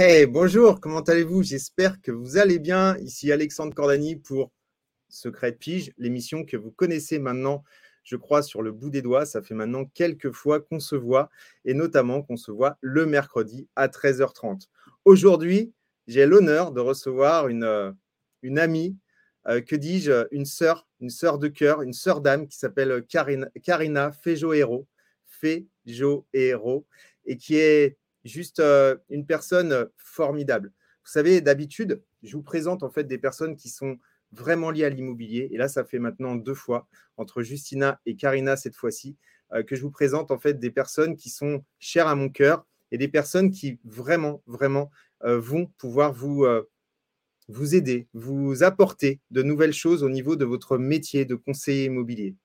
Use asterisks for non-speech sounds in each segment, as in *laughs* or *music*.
Hey, bonjour, comment allez-vous? J'espère que vous allez bien. Ici Alexandre Cordani pour Secret Pige, l'émission que vous connaissez maintenant, je crois, sur le bout des doigts. Ça fait maintenant quelques fois qu'on se voit et notamment qu'on se voit le mercredi à 13h30. Aujourd'hui, j'ai l'honneur de recevoir une, euh, amie, euh, que dis-je, une sœur, une sœur de cœur, une sœur d'âme qui s'appelle Karina, Karina Fejoero, Fejoero, et qui est juste euh, une personne formidable. Vous savez, d'habitude, je vous présente en fait des personnes qui sont vraiment liées à l'immobilier. Et là, ça fait maintenant deux fois, entre Justina et Karina cette fois-ci, euh, que je vous présente en fait des personnes qui sont chères à mon cœur et des personnes qui vraiment, vraiment euh, vont pouvoir vous, vous aider, vous apporter de nouvelles choses au niveau de votre métier de conseiller immobilier.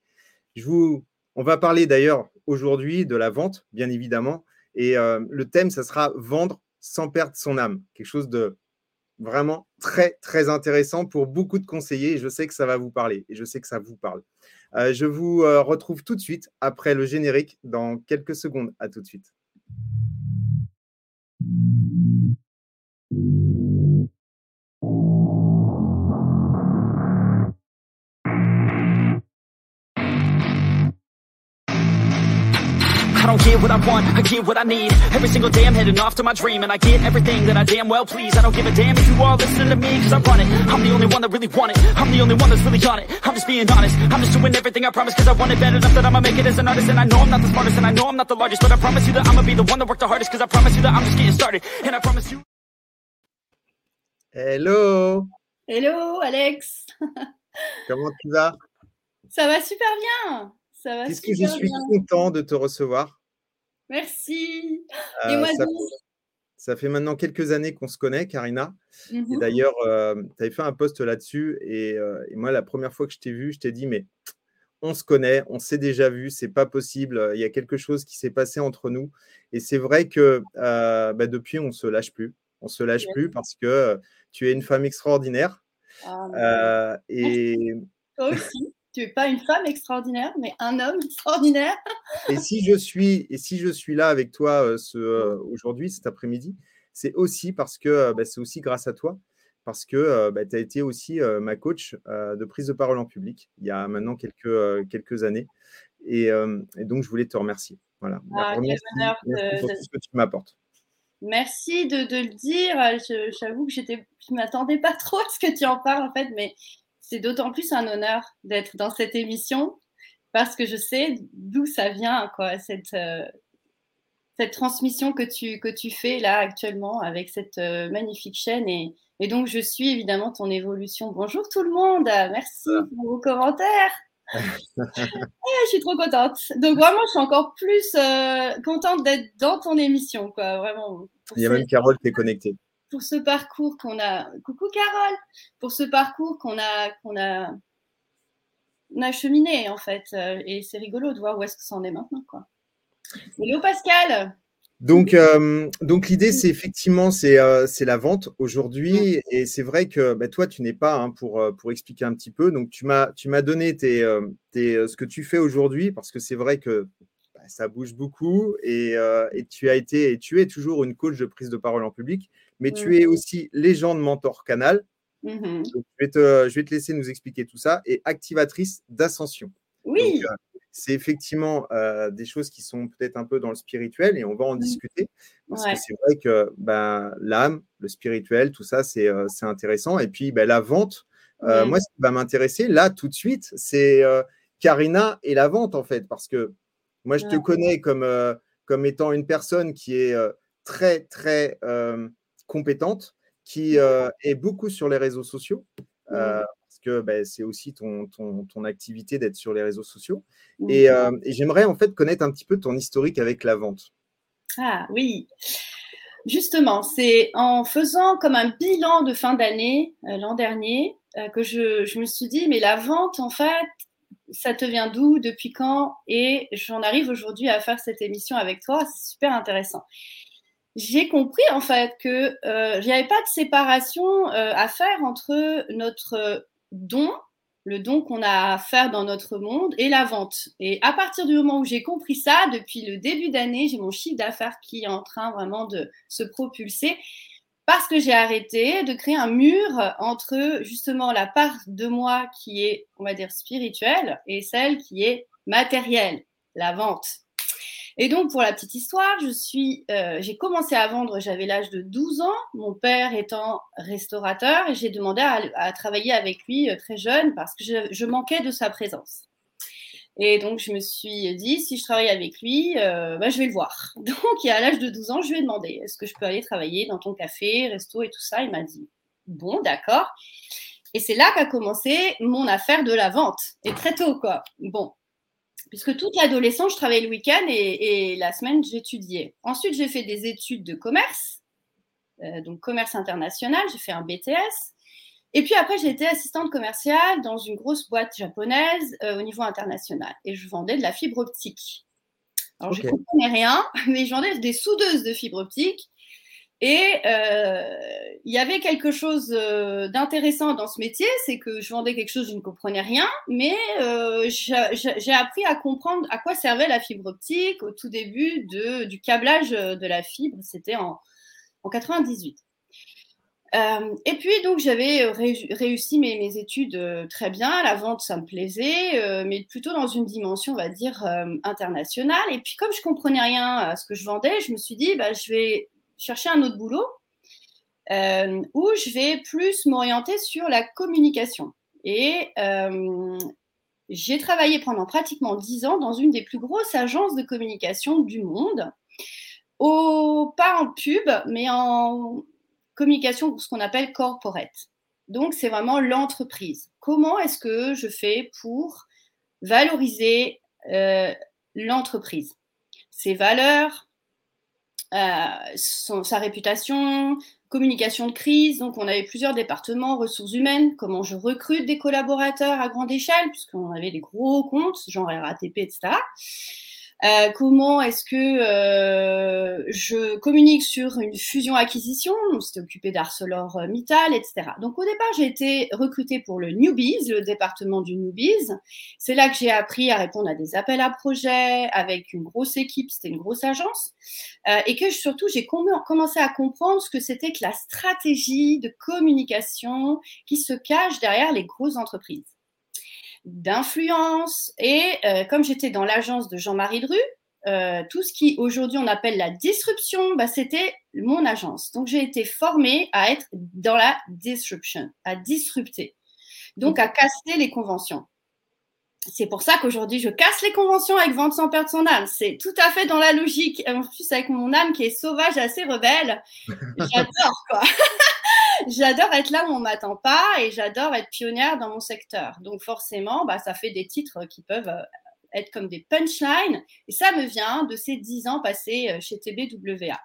Je vous, on va parler d'ailleurs aujourd'hui de la vente, bien évidemment, et euh, le thème, ça sera vendre sans perdre son âme. Quelque chose de vraiment très, très intéressant pour beaucoup de conseillers. je sais que ça va vous parler et je sais que ça vous parle. Euh, je vous euh, retrouve tout de suite après le générique dans quelques secondes. À tout de suite. Don't get what I want, I get what I need. Every single day I'm heading off to my dream And I get everything that I damn well please. I don't give a damn if you all listen to me Cause I run it, I'm the only one that really want it. I'm the only one that's really on it, I'm just being honest. I'm just doing everything I promise cause I want it bad enough That I'ma make it as an artist. And I know I'm not the smartest and I know I'm not the largest But I promise you that I'ma be the one that worked the hardest Cause I promise you that I'm just getting started. And I promise you Hello. Hello Alex. *laughs* Comment tu vas? Ça va super bien. Ça va Qu'est-ce que je suis content de te recevoir. Merci. Euh, moi ça, ça, fait maintenant quelques années qu'on se connaît, Karina. Et mhm. d'ailleurs, euh, tu avais fait un post là-dessus. Euh, et, moi, la première fois que je t'ai vu, je t'ai dit, mais on se connaît, on s'est déjà vu, c'est pas possible. Il y a quelque chose qui s'est passé entre nous. Et c'est vrai que bah, depuis, on se lâche plus. On se lâche plus parce que tu es une femme extraordinaire. Ah, et toi aussi tu n'es pas une femme extraordinaire, mais un homme extraordinaire. *laughs* et si je suis, et si je suis là avec toi euh, ce, euh, aujourd'hui, cet après-midi, c'est aussi parce que euh, bah, c'est aussi grâce à toi, parce que bah, tu as été aussi ma coach de prise de parole en public il y a maintenant quelques, quelques années. Et, donc, je voulais te remercier. Voilà. Ah, pour tout ce que tu m'apportes. Merci de, de, le dire. J'avoue que je ne m'attendais pas trop à ce que tu en parles, en fait, mais c'est d'autant plus un honneur d'être dans cette émission parce que je sais d'où ça vient, quoi, cette, euh, cette transmission que tu, que tu fais là actuellement avec cette euh, magnifique chaîne. Et, et, donc, je suis évidemment ton évolution. Bonjour tout le monde, merci pour vos commentaires. *laughs* je suis trop contente. Donc, vraiment, je suis encore plus euh, contente d'être dans ton émission, quoi, vraiment. Il y a même Carole qui est connectée pour ce parcours qu'on a. Coucou Carole, pour ce parcours qu'on a, qu'on a, on a cheminé en fait. Euh, et c'est rigolo de voir où est-ce que ça en est maintenant, quoi. Hello Pascal. Donc, euh, donc l'idée, c'est effectivement, c'est euh, la vente aujourd'hui. Et c'est vrai que bah, toi, tu n'es pas, hein, pour, pour expliquer un petit peu, donc tu m'as donné tes, tes, ce que tu fais aujourd'hui, parce que c'est vrai que bah, ça bouge beaucoup et, et, tu as été et tu es toujours une coach de prise de parole en public mais tu mmh. es aussi légende mentor canal. Mmh je, vais te, je, vais te, laisser nous expliquer tout ça et activatrice d'ascension. Oui. Euh, c'est effectivement euh, des choses qui sont peut-être un peu dans le spirituel et on va en mmh. discuter parce que c'est vrai que ben, l'âme, le spirituel, tout ça, c'est euh, intéressant. Et puis ben, la vente, moi, ce qui va m'intéresser là tout de suite, c'est Karina et la vente en fait parce que moi, je te connais comme, comme étant une personne qui est très, très compétente, qui euh, est beaucoup sur les réseaux sociaux, euh, parce que ben, c'est aussi ton, ton, activité d'être sur les réseaux sociaux. Et, euh, et j'aimerais en fait connaître un petit peu ton historique avec la vente. Ah oui. Justement, c'est en faisant comme un bilan de fin d'année l'an dernier que je, je, me suis dit, mais la vente, en fait, ça te vient d'où, depuis quand? Et j'en arrive aujourd'hui à faire cette émission avec toi, c'est super intéressant j'ai compris en fait que euh, n'y avait pas de séparation euh, à faire entre notre don, le don qu'on a à faire dans notre monde, et la vente. Et à partir du moment où j'ai compris ça, depuis le début d'année, j'ai mon chiffre d'affaires qui est en train vraiment de se propulser. parce que j'ai arrêté de créer un mur entre justement la part de moi qui est, on va dire, spirituelle et celle qui est matérielle, la vente. Et donc, pour la petite histoire, je suis, euh, j'ai commencé à vendre, j'avais l'âge de 12 ans, mon père étant restaurateur, et j'ai demandé à, travailler avec lui euh, très jeune parce que je, manquais de sa présence. Et donc, je me suis dit, si je travaille avec lui, euh, bah, je vais le voir. *laughs* Donc, à l'âge de 12 ans, je lui ai demandé, est-ce que je peux aller travailler dans ton café, resto et tout ça? Il m'a dit, bon, d'accord. Et c'est là qu'a commencé mon affaire de la vente. Et très tôt, quoi. Bon, puisque toute l'adolescence, je travaillais le week-end et, la semaine, j'étudiais. Ensuite, j'ai fait des études de commerce, euh, donc commerce international, j'ai fait un BTS. Et puis après, j'ai été assistante commerciale dans une grosse boîte japonaise euh, au niveau international. Et je vendais de la fibre optique. Alors, je ne comprenais rien, *laughs* mais je vendais des soudeuses de fibre optique. Et euh, il y avait quelque chose euh, d'intéressant dans ce métier, c'est que je vendais quelque chose, je ne comprenais rien, mais euh, j'ai appris à comprendre à quoi servait la fibre optique au tout début de, du câblage de la fibre, c'était en, en 98. et puis, donc, j'avais réussi mes, mes études très bien. La vente, ça me plaisait, mais plutôt dans une dimension, on va dire, internationale. Et puis, comme je comprenais rien à ce que je vendais, je me suis dit, bah, je vais chercher un autre boulot euh, où je vais plus m'orienter sur la communication. Et euh, j'ai travaillé pendant pratiquement dix ans dans une des plus grosses agences de communication du monde, au, pas en pub, mais en communication, ce qu'on appelle corporate. Donc, c'est vraiment l'entreprise. Comment est-ce que je fais pour valoriser euh, l'entreprise? Ses valeurs, euh, sa réputation, communication de crise. Donc, on avait plusieurs départements, ressources humaines, comment je recrute des collaborateurs à grande échelle, puisqu'on avait des gros comptes, genre RATP, etc. Euh, comment est-ce que euh, je communique sur une fusion-acquisition C'était occupé d'ArcelorMittal, etc. Donc au départ, j'ai été recrutée pour le Newbies, le département du Newbies. C'est là que j'ai appris à répondre à des appels à projets avec une grosse équipe, c'était une grosse agence. Euh, et que surtout, j'ai commencé à comprendre ce que c'était que la stratégie de communication qui se cache derrière les grosses entreprises d'influence. Et euh, comme j'étais dans l'agence de Jean-Marie Dru, euh, tout ce qui aujourd'hui on appelle la disruption, bah, c'était mon agence. Donc j'ai été formée à être dans la disruption, à disrupter, donc à casser les conventions. C'est pour ça qu'aujourd'hui je casse les conventions avec vente sans perdre son âme. C'est tout à fait dans la logique. En plus avec mon âme qui est sauvage, assez rebelle, *laughs* j'adore quoi. *laughs* j'adore être là où on m'attend pas et j'adore être pionnière dans mon secteur. Donc forcément, bah, ça fait des titres qui peuvent euh, être comme des punchlines. Et ça me vient de ces dix ans passés euh, chez TBWA.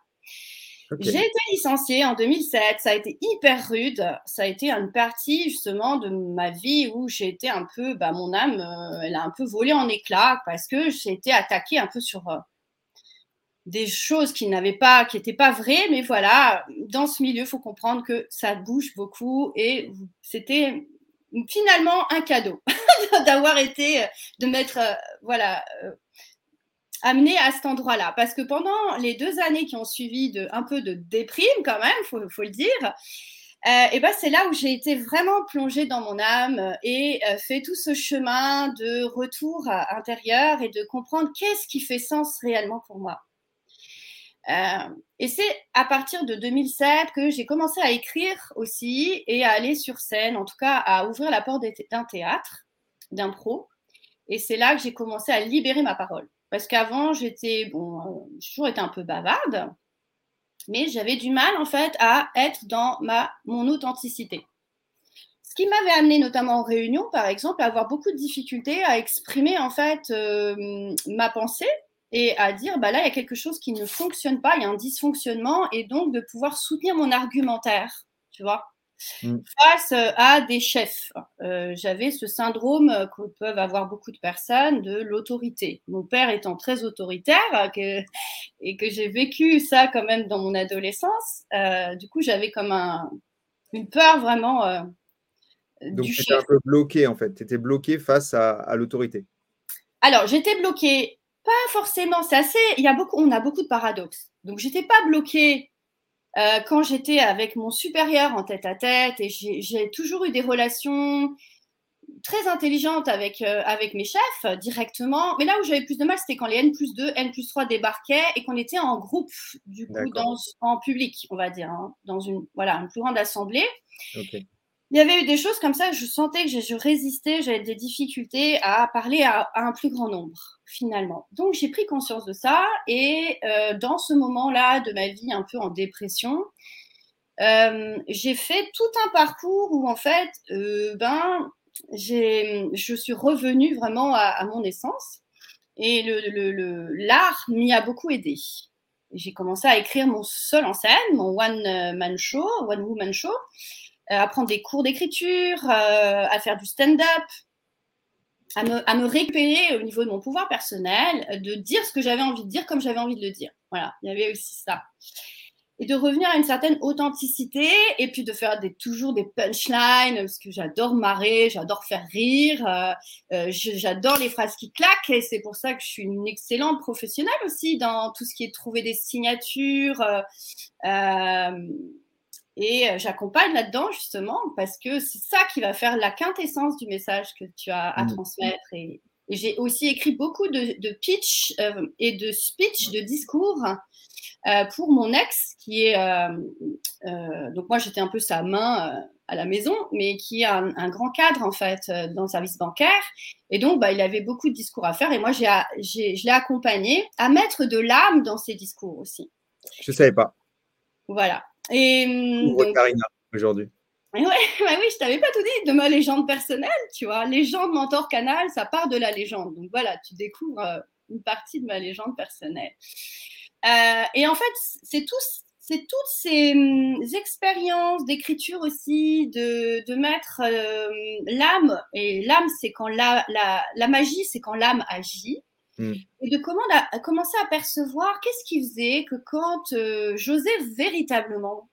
J'ai été licenciée en 2007. Ça a été hyper rude. Ça a été une partie justement de ma vie où j'ai été un peu, bah, mon âme, euh, elle a un peu volé en éclats parce que j'ai été attaquée un peu sur des choses qui n'avaient pas, qui n'étaient pas vraies, mais voilà, dans ce milieu, il faut comprendre que ça bouge beaucoup et c'était finalement un cadeau *laughs* d'avoir été, de m'être, euh, voilà, euh, amené à cet endroit-là. Parce que pendant les deux années qui ont suivi de, un peu de déprime quand même, faut, faut le dire, euh, et ben c'est là où j'ai été vraiment plongée dans mon âme et fait tout ce chemin de retour intérieur et de comprendre qu'est-ce qui fait sens réellement pour moi. Euh, et c'est à partir de 2007 que j'ai commencé à écrire aussi et à aller sur scène, en tout cas à ouvrir la porte d'un théâtre, d'un pro. Et c'est là que j'ai commencé à libérer ma parole. Parce qu'avant, j'étais, bon, euh, j'ai toujours été un peu bavarde, mais j'avais du mal en fait à être dans ma, mon authenticité. Ce qui m'avait amené notamment en réunion, par exemple, à avoir beaucoup de difficultés à exprimer en fait euh, ma pensée et à dire bah là il y a quelque chose qui ne fonctionne pas, il y a un dysfonctionnement et donc de pouvoir soutenir mon argumentaire, tu vois, mm. face euh, à des chefs. Euh, j'avais ce syndrome que peuvent avoir beaucoup de personnes de l'autorité. Mon père étant très autoritaire que, et que j'ai vécu ça quand même dans mon adolescence, euh, du coup j'avais comme un, une peur vraiment. donc tu étais un peu bloqué en fait, tu étais bloqué face à, à l'autorité. Alors j'étais bloqué pas forcément. C'est assez. Il y a beaucoup. On a beaucoup de paradoxes. Donc j'étais pas bloquée euh, quand j'étais avec mon supérieur en tête à tête, et j'ai toujours eu des relations très intelligentes avec, euh, avec mes chefs directement. Mais là où j'avais plus de mal, c'était quand les N plus 2, N plus 3 débarquaient et qu'on était en groupe, du coup, dans, en public, on va dire, hein, dans une, voilà, une plus grande assemblée. Il y avait eu des choses comme ça, je sentais que je, résistais, j'avais des difficultés à parler à, un plus grand nombre, finalement. Donc j'ai pris conscience de ça et euh, dans ce moment-là de ma vie un peu en dépression, euh, j'ai fait tout un parcours où en fait, euh, ben, je suis revenue vraiment à, mon essence et l'art le, le, m'y a beaucoup aidé. J'ai commencé à écrire mon seul en scène, mon one man show, one woman show. Euh, à prendre des cours d'écriture, euh, à faire du stand-up, à me, à récupérer au niveau de mon pouvoir personnel, de dire ce que j'avais envie de dire comme j'avais envie de le dire. Voilà, il y avait aussi ça. Et de revenir à une certaine authenticité et puis de faire toujours des punchlines parce que j'adore marrer, j'adore faire rire, euh, j'adore les phrases qui claquent et c'est pour ça que je suis une excellente professionnelle aussi dans tout ce qui est trouver des signatures. Et euh, j'accompagne là-dedans justement parce que c'est ça qui va faire la quintessence du message que tu as à mmh. transmettre. Et, j'ai aussi écrit beaucoup de, pitch euh, et de speech, de discours euh, pour mon ex qui est donc moi j'étais un peu sa main à la maison, mais qui est un, grand cadre en fait dans le service bancaire. Et donc bah, il avait beaucoup de discours à faire et moi j'ai, je l'ai accompagné à mettre de l'âme dans ses discours aussi. Je ne savais pas. Voilà. Et, donc, Karina aujourd'hui. Ouais, bah oui, je t'avais pas tout dit de ma légende personnelle, tu vois. Légende, mentor, canal, ça part de la légende. Donc voilà, tu découvres euh, une partie de ma légende personnelle. Euh, et en fait, c'est tout, c'est toutes ces hum, expériences d'écriture aussi, de, de mettre euh, l'âme, et l'âme, c'est quand la, la, la magie, c'est quand l'âme agit. Mm. Et de commencer à percevoir qu'est-ce qui faisait que quand euh, j'osais véritablement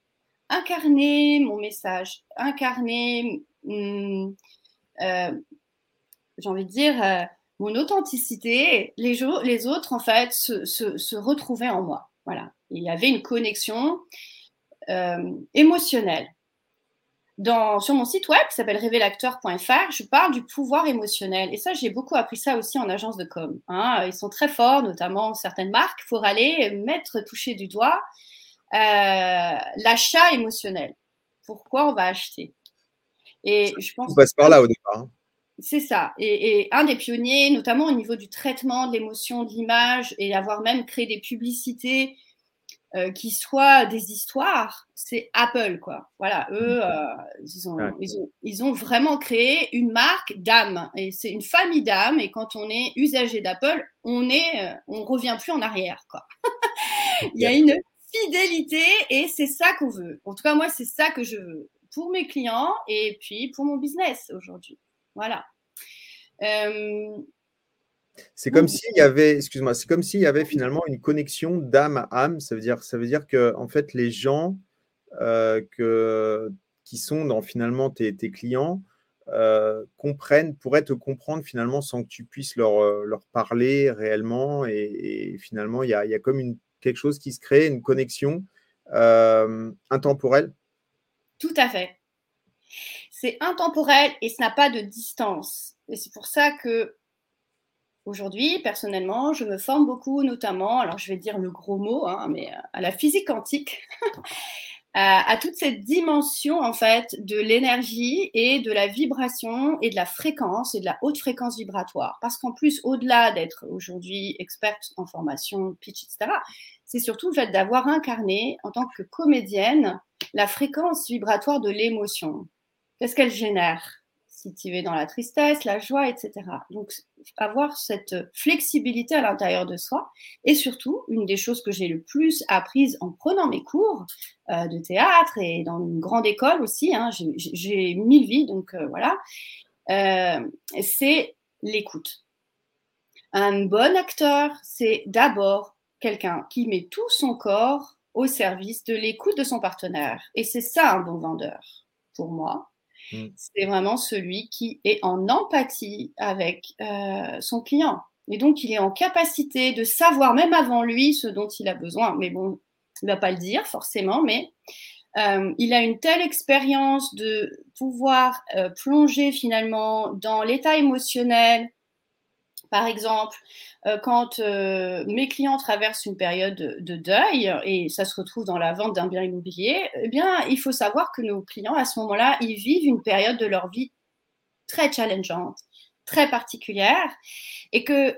incarner mon message, incarner, mm, euh, j'ai envie de dire, euh, mon authenticité, les, autres, en fait, se, retrouvaient en moi. Voilà. Il y avait une connexion émotionnelle sur mon site web qui s'appelle révélacteur.fr, je parle du pouvoir émotionnel. Et ça, j'ai beaucoup appris ça aussi en agence de com. Hein. Ils sont très forts, notamment certaines marques, pour aller mettre, toucher du doigt euh, l'achat émotionnel. Pourquoi on va acheter? Et je pense. On passe par là au départ. Hein. C'est ça. Et, et, un des pionniers, notamment au niveau du traitement de l'émotion, de l'image, et avoir même créé des publicités euh, qui soient des histoires, c'est Apple, quoi. Voilà, eux, euh, ils, ont, ils, ont, vraiment créé une marque d'âme. Et c'est une famille d'âme. Et quand on est usager d'Apple, on est, euh, on revient plus en arrière, quoi. *laughs* Il y a une fidélité et c'est ça qu'on veut. En tout cas, moi, c'est ça que je veux pour mes clients et puis pour mon business aujourd'hui. Voilà. C'est comme s'il y avait, excuse-moi, c'est comme s'il y avait finalement une connexion d'âme à âme. Ça veut dire, ça veut dire que en fait, les gens euh, que, qui sont dans finalement tes, clients euh, comprennent, pourraient te comprendre finalement sans que tu puisses leur, euh, leur parler réellement. Et, finalement, il y a, y a, comme une, quelque chose qui se crée, une connexion intemporelle. Tout à fait. C'est intemporel et ça n'a pas de distance. Et c'est pour ça que Aujourd'hui, personnellement, je me forme beaucoup, notamment, alors je vais dire le gros mot, hein, mais euh, à la physique quantique, *laughs* à, toute cette dimension en fait de l'énergie et de la vibration et de la fréquence et de la haute fréquence vibratoire. Parce qu'en plus, au-delà d'être aujourd'hui experte en formation, pitch, etc., c'est surtout le fait d'avoir incarné en tant que comédienne la fréquence vibratoire de l'émotion. Qu'est-ce qu'elle génère? Es dans la tristesse, la joie, etc. Donc, avoir cette flexibilité à l'intérieur de soi. Et surtout, une des choses que j'ai le plus apprises en prenant mes cours euh, de théâtre et dans une grande école aussi, hein, j'ai mille vies, donc euh, voilà, euh, c'est l'écoute. Un bon acteur, c'est d'abord quelqu'un qui met tout son corps au service de l'écoute de son partenaire. Et c'est ça un bon vendeur, pour moi. Mm. C'est vraiment celui qui est en empathie avec euh, son client. Et donc, il est en capacité de savoir, même avant lui, ce dont il a besoin. Mais bon, Il ne va pas le dire forcément, mais euh, il a une telle expérience de pouvoir euh, plonger finalement dans l'état émotionnel. Par exemple, euh, quand mes clients traversent une période de, deuil et ça se retrouve dans la vente d'un bien immobilier, eh bien, il faut savoir que nos clients, à ce moment-là, ils vivent une période de leur vie très challengeante, très particulière et que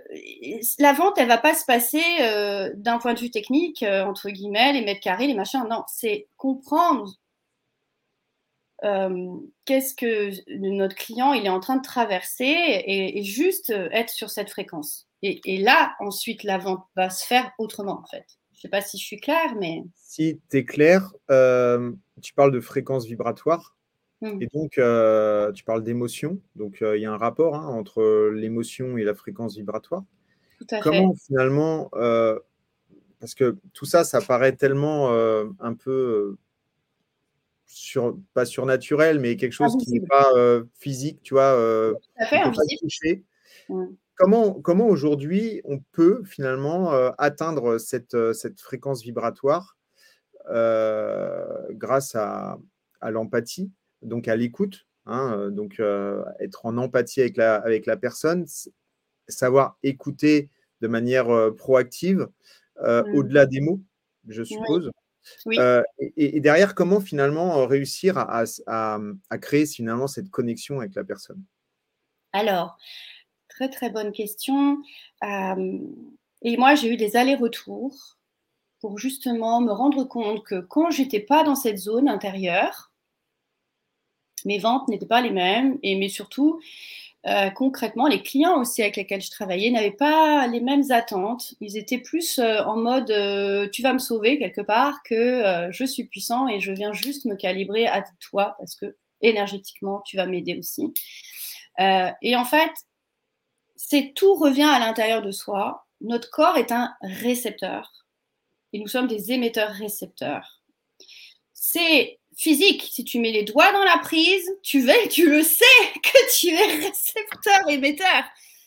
la vente, elle va pas se passer euh, d'un point de vue technique, euh, entre guillemets, les mètres carrés, les machins. Non, c'est comprendre euh, qu'est-ce que notre client il est en train de traverser et, juste être sur cette fréquence. Et, et, là, ensuite, la vente va se faire autrement, en fait. Je ne sais pas si je suis claire, mais... Si tu es clair, tu parles de fréquence vibratoire. Mmh. Et donc, euh, tu parles d'émotion. Donc, euh, il y a un rapport hein, entre l'émotion et la fréquence vibratoire. Tout à Comment finalement, euh, parce que tout ça, ça paraît tellement un peu, sur, pas surnaturel, mais quelque chose qui n'est pas physique, tu vois. mmh. Comment, comment aujourd'hui on peut finalement atteindre cette, cette fréquence vibratoire grâce à, à l'empathie donc à l'écoute, hein, euh, donc euh, être en empathie avec la, avec la personne, savoir écouter de manière euh, proactive, au-delà des mots, je suppose? Et, derrière, comment finalement réussir à, à, créer finalement cette connexion avec la personne? Alors, très très bonne question. et moi, j'ai eu des allers-retours pour justement me rendre compte que quand j'étais pas dans cette zone intérieure, mes ventes n'étaient pas les mêmes, et mais surtout, euh, concrètement, les clients aussi avec lesquels je travaillais n'avaient pas les mêmes attentes. Ils étaient plus euh, en mode euh, tu vas me sauver quelque part que je suis puissant et je viens juste me calibrer à toi parce que énergétiquement tu vas m'aider aussi. et en fait, c'est tout revient à l'intérieur de soi. Notre corps est un récepteur et nous sommes des émetteurs récepteurs. C'est physique. Si tu mets les doigts dans la prise, tu veux, tu le sais que tu es récepteur émetteur.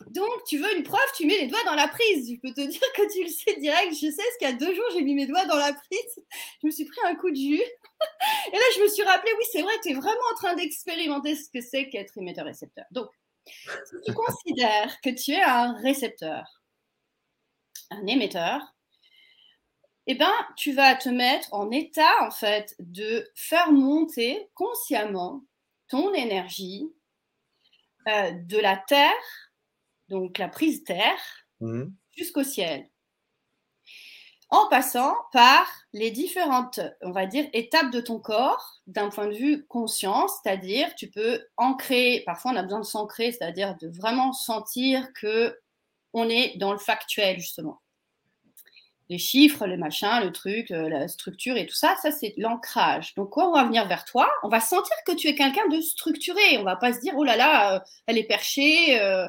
Donc, tu veux une preuve, tu mets les doigts dans la prise. Je peux te dire que tu le sais direct. Je sais, parce qu'il y a deux jours, j'ai mis mes doigts dans la prise. Je me suis pris un coup de jus. Et là, je me suis rappelé, oui, c'est vrai, tu es vraiment en train d'expérimenter ce que c'est qu'être émetteur-récepteur. Donc, si tu considères que tu es un récepteur, un émetteur, eh ben, tu vas te mettre en état, en fait, de faire monter consciemment ton énergie euh, de la terre, donc la prise terre, mmh. jusqu'au ciel. En passant par les différentes, on va dire, étapes de ton corps d'un point de vue conscience, c'est-à-dire tu peux ancrer, parfois on a besoin de s'ancrer, c'est-à-dire de vraiment sentir que on est dans le factuel, justement les chiffres, le machin, le truc, euh, la structure et tout ça, ça c'est l'ancrage. Donc quand on va venir vers toi, on va sentir que tu es quelqu'un de structuré. On va pas se dire oh là là, euh, elle est perchée. Euh.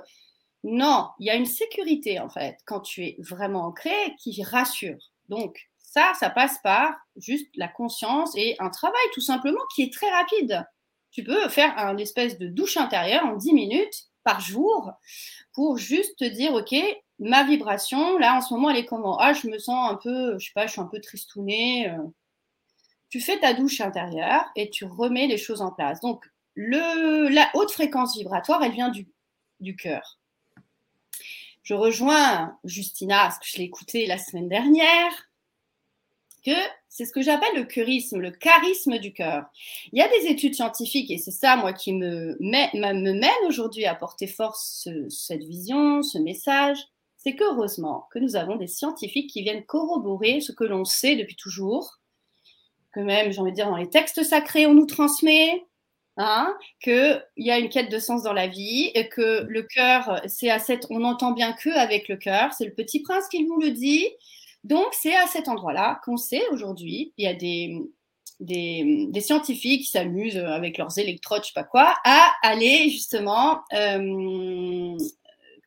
Non, il y a une sécurité en fait quand tu es vraiment ancré qui rassure. Donc ça, ça passe par juste la conscience et un travail tout simplement qui est très rapide. Tu peux faire un espèce de douche intérieure en 10 minutes par jour pour juste te dire, OK, ma vibration, là, en ce moment, elle est comment? Ah, je me sens un peu, je sais pas, je suis un peu tristounée. Euh. Tu fais ta douche intérieure et tu remets les choses en place. Donc, le, la haute fréquence vibratoire, elle vient du, du cœur. Je rejoins Justina, parce que je l'ai écouté la semaine dernière, que c'est ce que j'appelle le charisme, le charisme du cœur. Il y a des études scientifiques, et c'est ça, moi, qui me, me mène aujourd'hui à porter force cette vision, ce message, c'est qu'heureusement que nous avons des scientifiques qui viennent corroborer ce que l'on sait depuis toujours, que même, j'ai envie de dire, dans les textes sacrés, on nous transmet, hein, qu'il y a une quête de sens dans la vie, et que le cœur, c'est à cette, on n'entend bien que avec le cœur, c'est le petit prince qui nous le dit, donc, c'est à cet endroit-là qu'on sait aujourd'hui, il y a des, des, scientifiques qui s'amusent avec leurs électrodes, je sais pas quoi, à aller justement euh,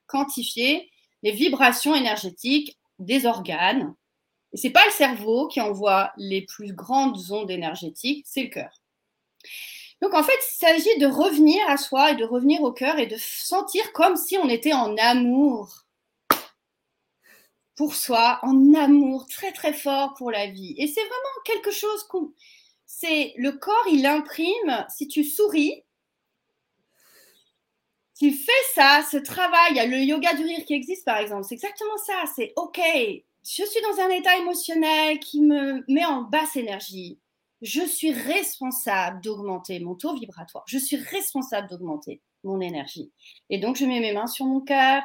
quantifier les vibrations énergétiques des organes. Et c'est pas le cerveau qui envoie les plus grandes ondes énergétiques, c'est le cœur. Donc en fait, il s'agit de revenir à soi et de revenir au cœur et de sentir comme si on était en amour pour soi, en amour très très fort pour la vie. Et c'est vraiment quelque chose qu'on... C'est le corps, il imprime, si tu souris, tu fais ça, ce travail, il y a le yoga du rire qui existe par exemple, c'est exactement ça, c'est ok, je suis dans un état émotionnel qui me met en basse énergie, je suis responsable d'augmenter mon taux vibratoire, je suis responsable d'augmenter mon énergie. Et donc je mets mes mains sur mon cœur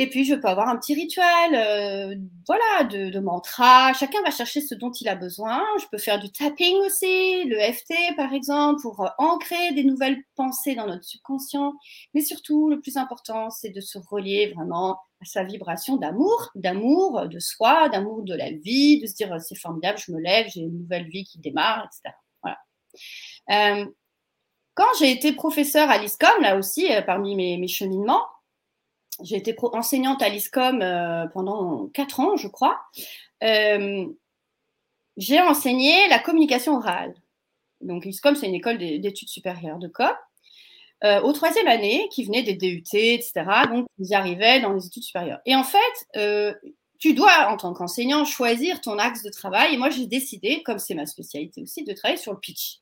et puis, je peux avoir un petit rituel, euh, voilà, de, mantra. Chacun va chercher ce dont il a besoin. Je peux faire du tapping aussi, le FT par exemple, pour euh, ancrer des nouvelles pensées dans notre subconscient. Mais surtout, le plus important, c'est de se relier vraiment à sa vibration d'amour, d'amour de soi, d'amour de la vie, de se dire c'est formidable, je me lève, j'ai une nouvelle vie qui démarre, etc. Voilà. Euh, quand j'ai été professeur à l'ISCOM, là aussi, parmi mes, mes cheminements, j'ai été enseignante à l'ISCOM euh, pendant quatre ans, je crois. Euh, j'ai enseigné la communication orale. Donc, l'ISCOM, c'est une école d'études supérieures de COP. Euh, au troisième année, qui venait des DUT, etc. Donc, ils arrivaient dans les études supérieures. Et en fait, tu dois, en tant qu'enseignant, choisir ton axe de travail. Et moi, j'ai décidé, comme c'est ma spécialité aussi, de travailler sur le pitch.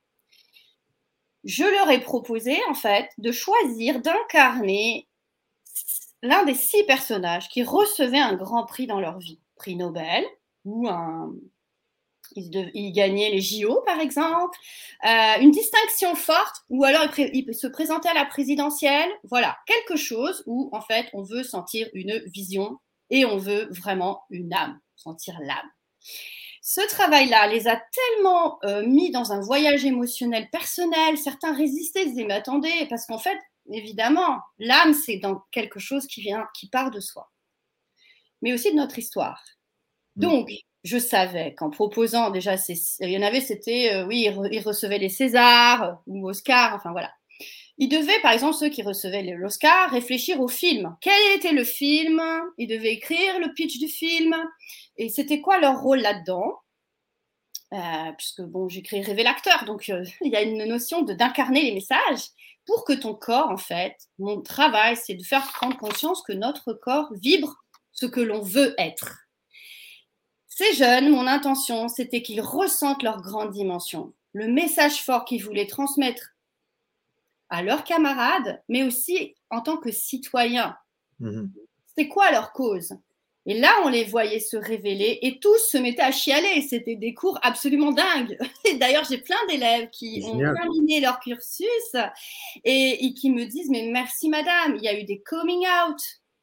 Je leur ai proposé, en fait, de choisir d'incarner l'un des six personnages qui recevaient un grand prix dans leur vie, prix Nobel ou un, il, gagnait les JO, par exemple, euh, une distinction forte, ou alors il, se présentait à la présidentielle. Voilà, quelque chose où, en fait, on veut sentir une vision et on veut vraiment une âme, sentir l'âme. Ce travail-là les a tellement euh, mis dans un voyage émotionnel personnel. Certains résistaient, ils disaient, mais attendez, parce qu'en fait, évidemment. L'âme, c'est dans quelque chose qui vient, qui part de soi, mais aussi de notre histoire. Mm. Donc, je savais qu'en proposant déjà, il y en avait, c'était, euh, oui, ils recevaient les Césars ou Oscars, enfin voilà. Ils devaient, par exemple, ceux qui recevaient l'Oscar, réfléchir au film. Quel était le film? Ils devaient écrire le pitch du film. Et c'était quoi leur rôle là-dedans? Euh, Puisque, bon, j'écris rêver l'acteur, donc euh, *laughs* il y a une notion d'incarner les messages pour que ton corps, en fait, mon travail, c'est de faire prendre conscience que notre corps vibre ce que l'on veut être. Ces jeunes, mon intention, c'était qu'ils ressentent leur grande dimension, le message fort qu'ils voulaient transmettre à leurs camarades, mais aussi en tant que citoyens. Mmh c'est quoi leur cause? Et là, on les voyait se révéler et tous se mettaient à chialer. C'était des cours absolument dingues. *laughs* Et d'ailleurs, j'ai plein d'élèves qui ont terminé leur cursus et, qui me disent Mais merci, madame, il y a eu des coming out.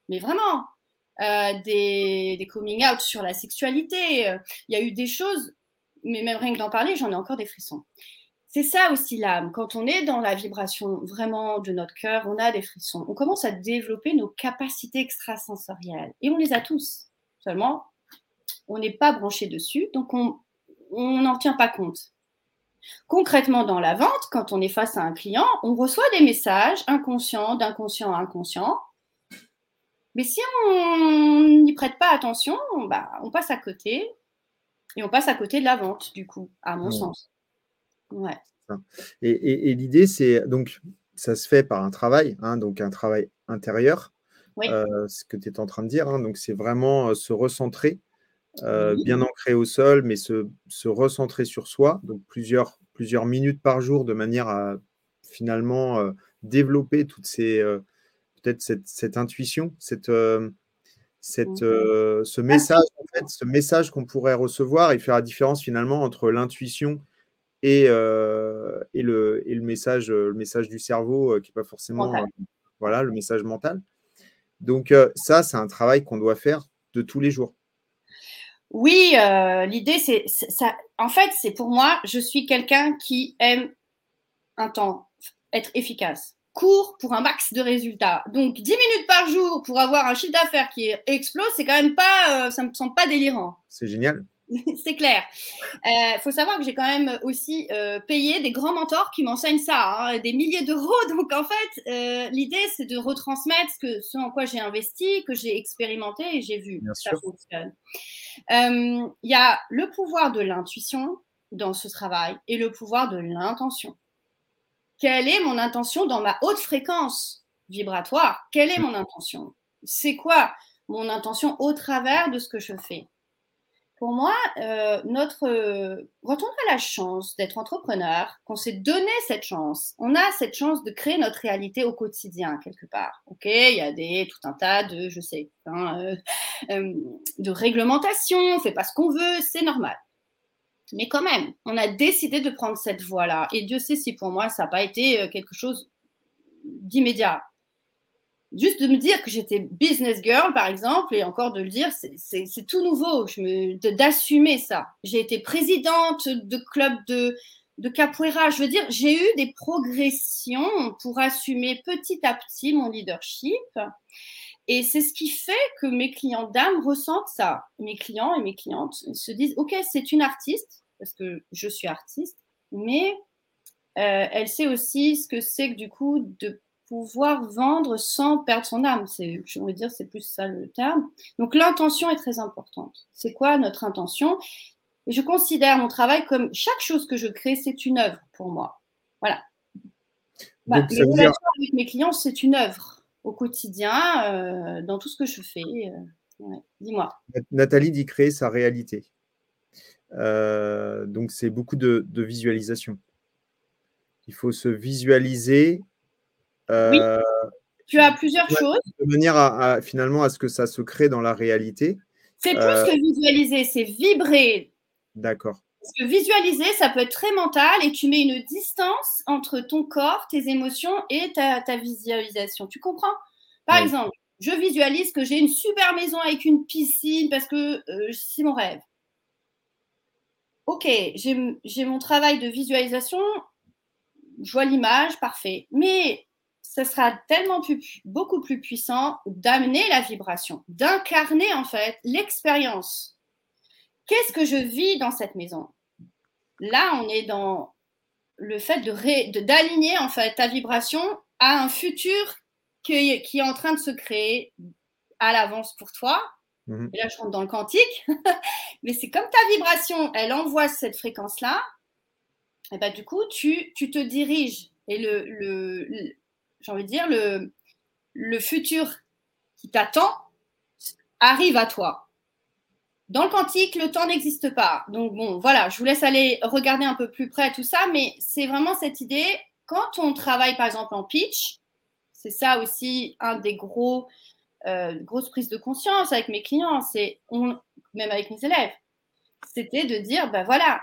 Mais vraiment, euh, des, des, coming out sur la sexualité. Il y a eu des choses, mais même rien que d'en parler, j'en ai encore des frissons. C'est ça aussi l'âme. Quand on est dans la vibration vraiment de notre cœur, on a des frissons. On commence à développer nos capacités extrasensorielles. Et on les a tous. Seulement, on n'est pas branché dessus, donc on n'en tient pas compte. Concrètement, dans la vente, quand on est face à un client, on reçoit des messages inconscients, d'inconscient à inconscient. Mais si on n'y prête pas attention, bah, on passe à côté. Et on passe à côté de la vente, du coup, à mon sens. Ouais. Et, l'idée, c'est donc, ça se fait par un travail, hein, donc un travail intérieur, euh, ce que tu es en train de dire. Hein, donc, c'est vraiment euh, se recentrer, euh, bien ancré au sol, mais se, se, recentrer sur soi, donc plusieurs, plusieurs minutes par jour, de manière à finalement développer toutes ces, peut-être cette, cette, intuition, cette, cette, ce message, en fait, ce message qu'on pourrait recevoir et faire la différence finalement entre l'intuition et, euh, et, le, et le, message, le message du cerveau euh, qui n'est pas forcément euh, voilà, le message mental. Donc ça, c'est un travail qu'on doit faire de tous les jours. Oui, l'idée, c'est ça. En fait, c'est pour moi, je suis quelqu'un qui aime un temps, être efficace, court pour un max de résultats. Donc 10 minutes par jour pour avoir un chiffre d'affaires qui explose, c'est quand même pas, ça me semble pas délirant. C'est génial. *laughs* c'est clair. Il euh, faut savoir que j'ai quand même aussi euh, payé des grands mentors qui m'enseignent ça, hein, des milliers d'euros. *laughs* Donc en fait, euh, l'idée c'est de retransmettre ce, que, ce en quoi j'ai investi, que j'ai expérimenté et j'ai vu. Bien ça fonctionne. Il y a le pouvoir de l'intuition dans ce travail et le pouvoir de l'intention. Quelle est mon intention dans ma haute fréquence vibratoire? Quelle est mon intention? C'est quoi mon intention au travers de ce que je fais? Pour moi, euh, notre, quand on a la chance d'être entrepreneur, qu'on s'est donné cette chance, on a cette chance de créer notre réalité au quotidien quelque part. Ok, il y a des tout un tas de, je sais, hein, euh, euh, de réglementations, on fait pas ce qu'on veut, c'est normal. Mais quand même, on a décidé de prendre cette voie-là. Et Dieu sait si pour moi, ça n'a pas été quelque chose d'immédiat juste de me dire que j'étais business girl, par exemple, et encore de le dire, c'est tout nouveau, d'assumer ça. J'ai été présidente de club de, de capoeira. Je veux dire, j'ai eu des progressions pour assumer petit à petit mon leadership. Et c'est ce qui fait que mes clients d'âme ressentent ça. Mes clients et mes clientes se disent, OK, c'est une artiste, parce que je suis artiste, mais euh, elle sait aussi ce que c'est que du coup de pouvoir vendre sans perdre son âme. C'est, je veux dire, c'est plus ça le terme. Donc l'intention est très importante. C'est quoi notre intention? Je considère mon travail comme chaque chose que je crée, c'est une œuvre pour moi. Voilà. Bah, les relations avec mes clients, c'est une œuvre au quotidien, euh, dans tout ce que je fais. Euh, dis-moi. Nathalie dit créer sa réalité. Euh, donc c'est beaucoup de visualisation. Il faut se visualiser oui. Euh, tu as plusieurs choses. De manière à, finalement à ce que ça se crée dans la réalité. C'est plus euh, que visualiser, c'est vibrer. D'accord. Parce que visualiser, ça peut être très mental et tu mets une distance entre ton corps, tes émotions et ta, visualisation. Tu comprends? Par exemple, je visualise que j'ai une super maison avec une piscine parce que euh, c'est mon rêve. Ok, j'ai mon travail de visualisation, je vois l'image, parfait. Mais ce sera tellement plus, beaucoup plus puissant d'amener la vibration, d'incarner en fait l'expérience. Qu'est-ce que je vis dans cette maison? Là, on est dans le fait de d'aligner en fait ta vibration à un futur qui, qui, est en train de se créer à l'avance pour toi. Mhm. Et là, je rentre dans le quantique. *laughs* Mais c'est comme ta vibration, elle envoie cette fréquence-là. Et ben, du coup, tu, tu te diriges. Et le, le, j'ai envie de dire, le, futur qui t'attend arrive à toi. Dans le quantique, le temps n'existe pas. Donc bon, voilà, je vous laisse aller regarder un peu plus près tout ça, mais c'est vraiment cette idée, quand on travaille par exemple en pitch, c'est ça aussi un des gros, euh, grosses prises de conscience avec mes clients, c'est même avec mes élèves, c'était de dire, ben voilà,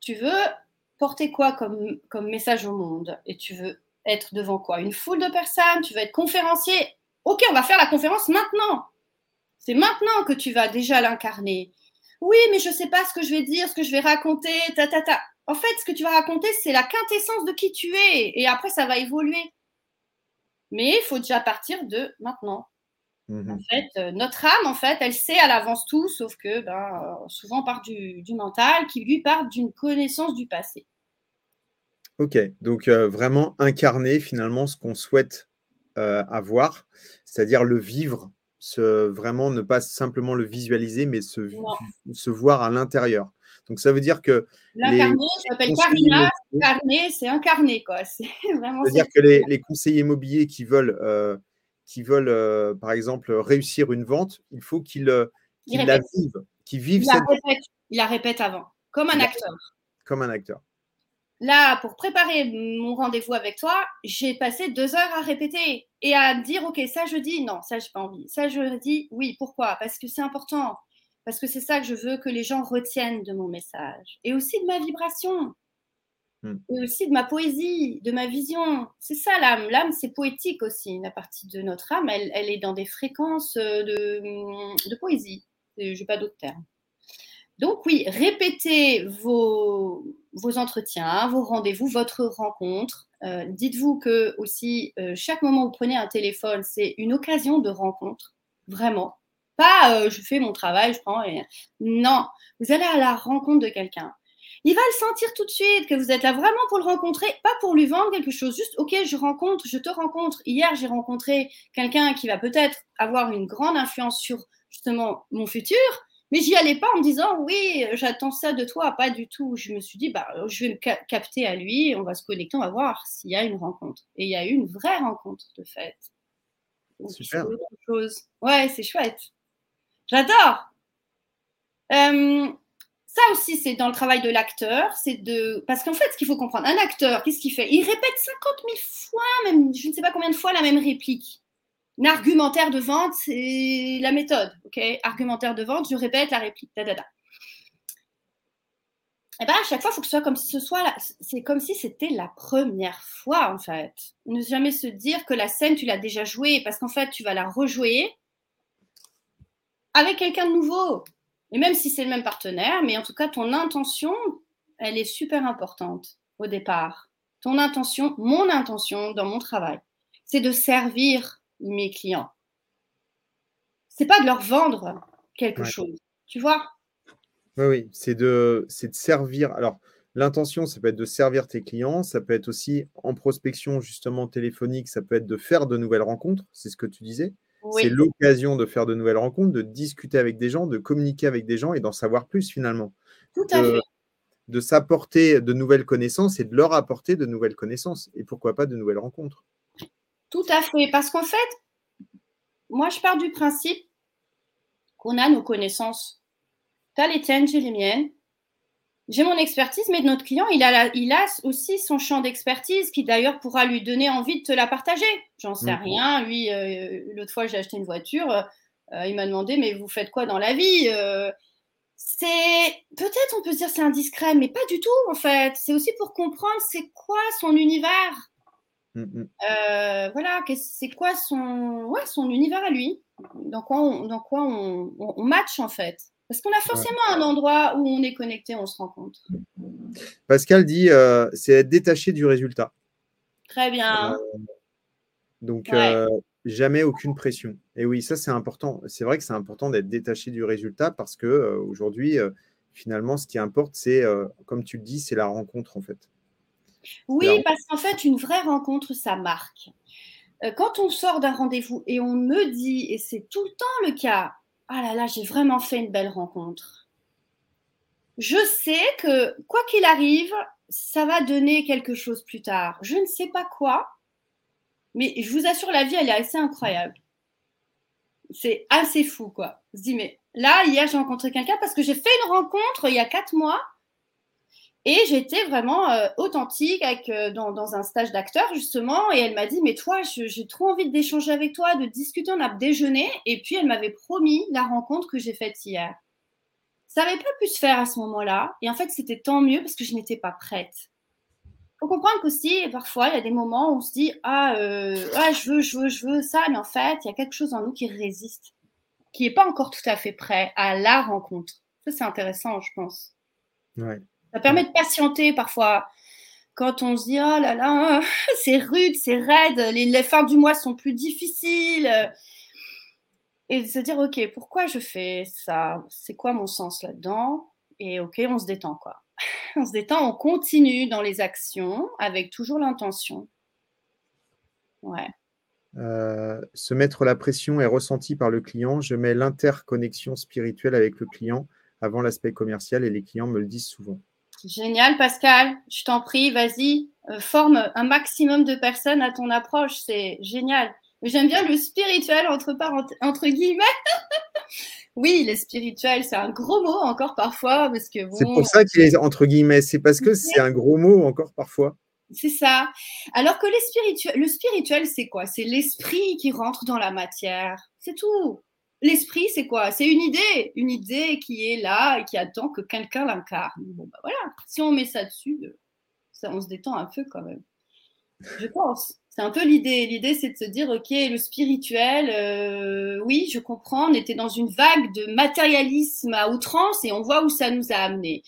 tu veux porter quoi comme, comme message au monde? Et tu veux être devant quoi? Une foule de personnes Tu veux être conférencier Ok, on va faire la conférence maintenant. C'est maintenant que tu vas déjà l'incarner. Oui, mais je ne sais pas ce que je vais dire, ce que je vais raconter, ta, ta, ta. En fait, ce que tu vas raconter, c'est la quintessence de qui tu es. Et après, ça va évoluer. Mais il faut déjà partir de maintenant. Mhm. En fait, euh, notre âme, en fait, elle sait à l'avance tout, sauf que ben, euh, souvent on part du, du mental qui lui part d'une connaissance du passé. Ok, donc euh, vraiment incarner finalement ce qu'on souhaite euh, avoir, c'est-à-dire le vivre, vraiment ne pas simplement le visualiser, mais se, se voir à l'intérieur. Donc ça veut dire que. L'incarner, ça s'appelle Carina, incarner, c'est incarner, quoi. *laughs* C'est vraiment. C'est-à-dire que les, conseillers immobiliers qui veulent, euh, qui veulent par exemple, réussir une vente, il faut qu'ils la vivent, qu'ils vivent il cette. La répète, il la répète avant, comme un acteur. Comme un acteur. Là, pour préparer mon rendez-vous avec toi, j'ai passé deux heures à répéter et à dire, OK, ça je dis, non, ça j'ai pas envie. Ça je dis, oui, pourquoi? Parce que c'est important. Parce que c'est ça que je veux que les gens retiennent de mon message. Et aussi de ma vibration. Hmm. Et aussi de ma poésie, de ma vision. C'est ça l'âme. L'âme, c'est poétique aussi. La partie de notre âme, elle, elle est dans des fréquences de, de poésie. Je n'ai pas d'autres termes. Donc oui, répétez vos, vos entretiens, vos rendez-vous, votre rencontre. Euh, dites-vous que aussi, euh, chaque moment où vous prenez un téléphone, c'est une occasion de rencontre, vraiment. Pas euh, je fais mon travail, je prends. Non, vous allez à la rencontre de quelqu'un. Il va le sentir tout de suite que vous êtes là vraiment pour le rencontrer, pas pour lui vendre quelque chose. Juste, ok, je rencontre, je te rencontre. Hier, j'ai rencontré quelqu'un qui va peut-être avoir une grande influence sur justement mon futur mais j'y allais pas en me disant oui, j'attends ça de toi, pas du tout. Je me suis dit bah je vais me capter à lui, on va se connecter, on va voir s'il y a une rencontre. Et il y a eu une vraie rencontre de fait. Super. Chose. Ouais, c'est chouette. J'adore. Euh, ça aussi, c'est dans le travail de l'acteur. C'est de parce qu'en fait, ce qu'il faut comprendre, un acteur, qu'est-ce qu'il fait? Il répète 50 000 fois, même je ne sais pas combien de fois, la même réplique. Un argumentaire de vente, c'est la méthode. Ok, argumentaire de vente, je répète la réplique. Et eh ben à chaque fois, il faut que ce soit comme si c'est comme si c'était la première fois en fait. Ne jamais se dire que la scène tu l'as déjà jouée parce qu'en fait tu vas la rejouer avec quelqu'un de nouveau. Et même si c'est le même partenaire, mais en tout cas, ton intention, elle est super importante au départ. Ton intention, mon intention dans mon travail, c'est de servir mes clients. C'est pas de leur vendre quelque chose, tu vois? Oui, oui, c'est de, de servir. Alors, l'intention, ça peut être de servir tes clients, ça peut être aussi en prospection justement téléphonique, ça peut être de faire de nouvelles rencontres, c'est ce que tu disais. C'est l'occasion de faire de nouvelles rencontres, de discuter avec des gens, de communiquer avec des gens et d'en savoir plus finalement. Tout à de, fait. De s'apporter de nouvelles connaissances et de leur apporter de nouvelles connaissances. Et pourquoi pas de nouvelles rencontres. Tout à fait. Parce qu'en fait, moi, je pars du principe qu'on a nos connaissances. Tu as les tiennes, j'ai les miennes j'ai mon expertise, mais notre client, il a, il a aussi son champ d'expertise qui d'ailleurs pourra lui donner envie de te la partager. J'en sais mhm. rien. Lui, euh, l'autre fois, j'ai acheté une voiture. Euh, il m'a demandé, mais vous faites quoi dans la vie euh, C'est peut-être on peut se dire c'est indiscret, mais pas du tout en fait. C'est aussi pour comprendre c'est quoi son univers. Mhm. voilà, c'est quoi son, ouais, son univers à lui? Dans quoi on, dans quoi on, on match en fait? Parce qu'on a forcément un endroit où on est connecté, on se rencontre. Pascal dit euh, c'est être détaché du résultat. Très bien. Euh, donc, euh, jamais aucune pression. Et oui, ça, c'est important. C'est vrai que c'est important d'être détaché du résultat parce que aujourd'hui, finalement, ce qui importe, c'est, comme tu le dis, c'est la rencontre, en fait. Oui, parce qu'en fait, une vraie rencontre, ça marque. Quand on sort d'un rendez-vous et on me dit, et c'est tout le temps le cas, ah là là, j'ai vraiment fait une belle rencontre. Je sais que quoi qu'il arrive, ça va donner quelque chose plus tard. Je ne sais pas quoi, mais je vous assure, la vie, elle est assez incroyable. C'est assez fou, quoi. Je dis, mais là, hier, j'ai rencontré quelqu'un parce que j'ai fait une rencontre il y a quatre mois et j'étais vraiment euh, authentique euh, dans, un stage d'acteur, justement. Et elle m'a dit, mais toi, j'ai trop envie d'échanger avec toi, de discuter. On a déjeuné. Et puis, elle m'avait promis la rencontre que j'ai faite hier. Ça n'avait pas pu se faire à ce moment-là. Et en fait, c'était tant mieux parce que je n'étais pas prête. Il faut comprendre qu'aussi, parfois, il y a des moments où on se dit, ah, euh, je veux, je veux, je veux ça. Mais en fait, il y a quelque chose en nous qui résiste, qui n'est pas encore tout à fait prêt à la rencontre. Ça, c'est intéressant, je pense. Ouais. Ça permet de patienter parfois. Quand on se dit, oh là là, *laughs* c'est rude, c'est raide, les, fins du mois sont plus difficiles. Et de se dire, OK, pourquoi je fais ça? C'est quoi mon sens là-dedans? Et OK, on se détend, quoi. *laughs* On se détend, on continue dans les actions avec toujours l'intention. Ouais. Euh, se mettre la pression est ressenti par le client. Je mets l'interconnexion spirituelle avec le client avant l'aspect commercial et les clients me le disent souvent. Génial, Pascal. Je t'en prie, vas-y, euh, forme un maximum de personnes à ton approche. C'est génial. J'aime bien le spirituel entre, entre guillemets. *laughs* oui, le spirituel, c'est un gros mot encore parfois parce que C'est pour ça qu'il est entre guillemets. C'est parce que c'est un gros mot encore parfois. C'est ça. Alors que les le spirituel, c'est quoi? C'est l'esprit qui rentre dans la matière. C'est tout. L'esprit, c'est quoi? C'est une idée, une idée qui est là et qui attend que quelqu'un l'incarne. Bon, bah voilà, si on met ça dessus, euh, on se détend un peu quand même. Je pense. C'est un peu l'idée. L'idée, c'est de se dire, OK, le spirituel, euh, oui, je comprends, on était dans une vague de matérialisme à outrance et on voit où ça nous a amené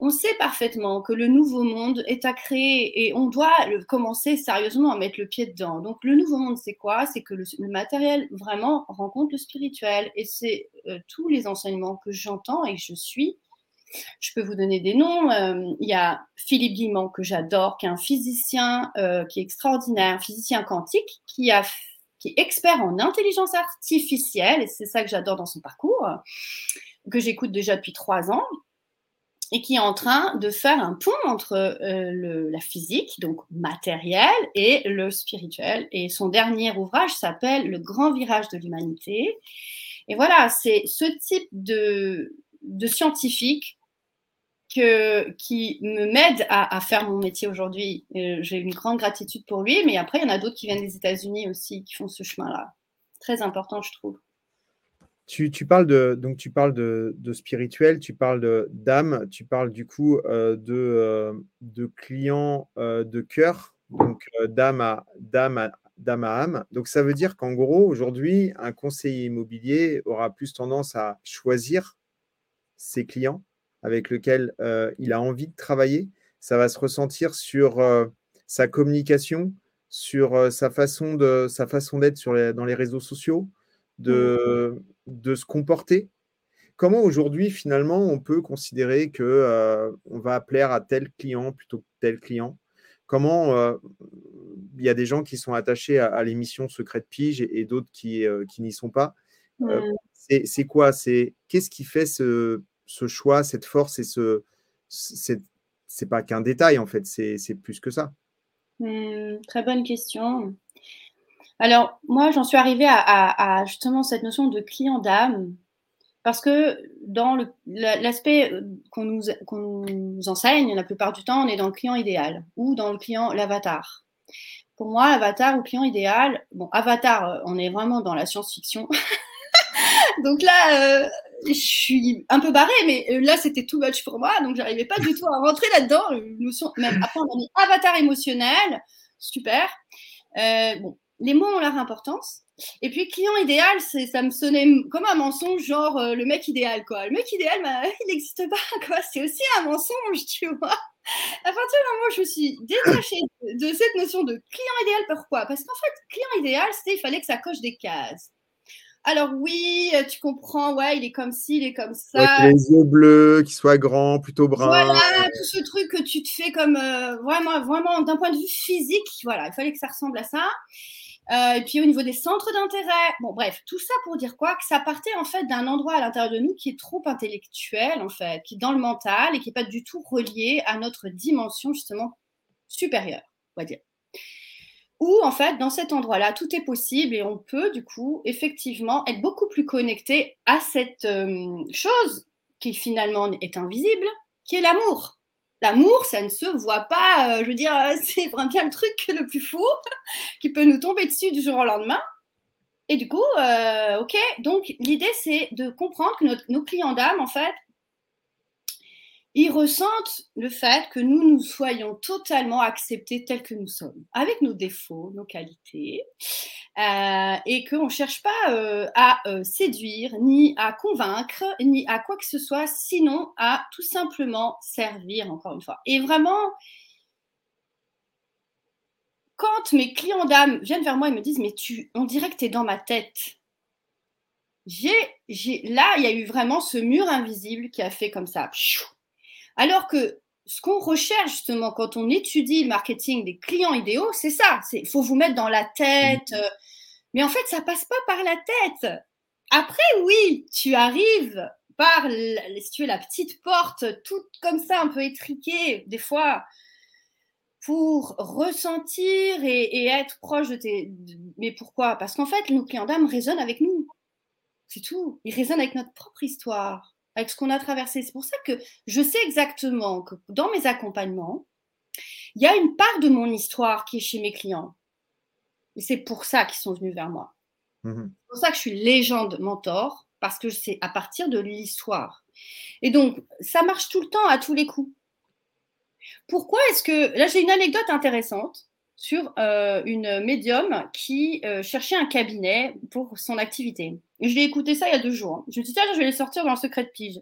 on sait parfaitement que le nouveau monde est à créer et on doit commencer sérieusement à mettre le pied dedans. Donc le nouveau monde, c'est quoi? C'est que le, matériel vraiment rencontre le spirituel et c'est euh, tous les enseignements que j'entends et que je suis. Je peux vous donner des noms. Euh, il y a Philippe Guimont que j'adore, qui est un physicien euh, qui est extraordinaire, physicien quantique, qui qui est expert en intelligence artificielle, et c'est ça que j'adore dans son parcours, que j'écoute déjà depuis trois ans, et qui est en train de faire un pont entre le, la physique, donc matériel, et le spirituel. Et son dernier ouvrage s'appelle Le grand virage de l'humanité. Et voilà, c'est ce type de, scientifique que, qui me m'aide à, faire mon métier aujourd'hui. J'ai une grande gratitude pour lui, mais après, il y en a d'autres qui viennent des États-Unis aussi, qui font ce chemin-là. Très important, je trouve. Tu, parles de donc tu parles de, spirituel, tu parles d'âme, tu parles du coup euh, de, euh, de clients euh, de cœur, donc d'âme à d'âme à d'âme à âme. Donc ça veut dire qu'en gros aujourd'hui un conseiller immobilier aura plus tendance à choisir ses clients avec lesquels euh, il a envie de travailler. Ça va se ressentir sur euh, sa communication, sur euh, sa façon d'être dans les réseaux sociaux, de, de se comporter. Comment aujourd'hui finalement on peut considérer que on va plaire à tel client plutôt que tel client? Comment il y a des gens qui sont attachés à, l'émission Secret de Pige et, d'autres qui, qui n'y sont pas. c'est quoi? C'est qu'est-ce qui fait ce, ce choix, cette force et ce. C'est pas qu'un détail en fait, c'est plus que ça. Mmh, très bonne question. Alors, moi, j'en suis arrivée à, justement cette notion de client d'âme, parce que dans l'aspect euh, qu'on nous, enseigne, la plupart du temps, on est dans le client idéal ou dans le client, l'avatar. Pour moi, avatar ou client idéal, bon, avatar, euh, on est vraiment dans la science-fiction. *laughs* Donc là, euh, je suis un peu barrée, mais là, c'était too much pour moi, donc j'arrivais pas du tout à rentrer là-dedans. Notion, même après, on avatar émotionnel, super. Bon, les mots ont leur importance. Et puis, client idéal, ça me sonnait comme un mensonge, genre euh, le mec idéal, quoi. Le mec idéal, bah, *laughs* il n'existe pas, quoi. C'est aussi un mensonge, tu vois. À partir du moment où je me suis détachée de, de cette notion de client idéal, pourquoi? Parce qu'en fait, client idéal, c'était il fallait que ça coche des cases. Alors oui, euh, tu comprends, ouais, il est comme ci, il est comme ça. les yeux bleus, qu'il soit grand, plutôt brun. Voilà, tout ce truc que tu te fais comme euh, vraiment, vraiment d'un point de vue physique, voilà, il fallait que ça ressemble à ça. Euh, et puis au niveau des centres d'intérêt, bon bref, tout ça pour dire quoi? Que ça partait en fait d'un endroit à l'intérieur de nous qui est trop intellectuel en fait, qui est dans le mental et qui n'est pas du tout relié à notre dimension justement supérieure, on va dire où en fait, dans cet endroit-là, tout est possible et on peut du coup effectivement être beaucoup plus connecté à cette euh, chose qui finalement est invisible, qui est l'amour. L'amour, ça ne se voit pas, euh, je veux dire, *laughs* c'est bien le truc le plus fou *laughs* qui peut nous tomber dessus du jour au lendemain. Et du coup, euh, ok, donc l'idée c'est de comprendre que nos clients d'âme, en fait, ils ressentent le fait que nous nous soyons totalement acceptés tels que nous sommes, avec nos défauts, nos qualités, euh, et qu'on ne cherche pas euh, à euh, séduire, ni à convaincre, ni à quoi que ce soit, sinon à tout simplement servir, encore une fois. Et vraiment, quand mes clients d'âme viennent vers moi et me disent, mais tu, on dirait que tu es dans ma tête. J'ai, là, il y a eu vraiment ce mur invisible qui a fait comme ça. Alors que ce qu'on recherche justement quand on étudie le marketing des clients idéaux, c'est ça. Il faut vous mettre dans la tête. Euh, mais en fait, ça passe pas par la tête. Après, oui, tu arrives par, si tu veux, la petite porte, toute comme ça, un peu étriquée, des fois, pour ressentir et, être proche de tes. Mais pourquoi? Parce qu'en fait, nos clients d'âme résonnent avec nous. C'est tout. Ils résonnent avec notre propre histoire avec ce qu'on a traversé. C'est pour ça que je sais exactement que dans mes accompagnements, il y a une part de mon histoire qui est chez mes clients. Et c'est pour ça qu'ils sont venus vers moi. Mmh c'est pour ça que je suis légende mentor, parce que c'est à partir de l'histoire. Et donc, ça marche tout le temps, à tous les coups. Pourquoi est-ce que... Là, j'ai une anecdote intéressante sur euh, une médium qui euh, cherchait un cabinet pour son activité. Et je l'ai écouté ça il y a deux jours. Je me suis dit, tiens, je vais les sortir dans le secret de pige.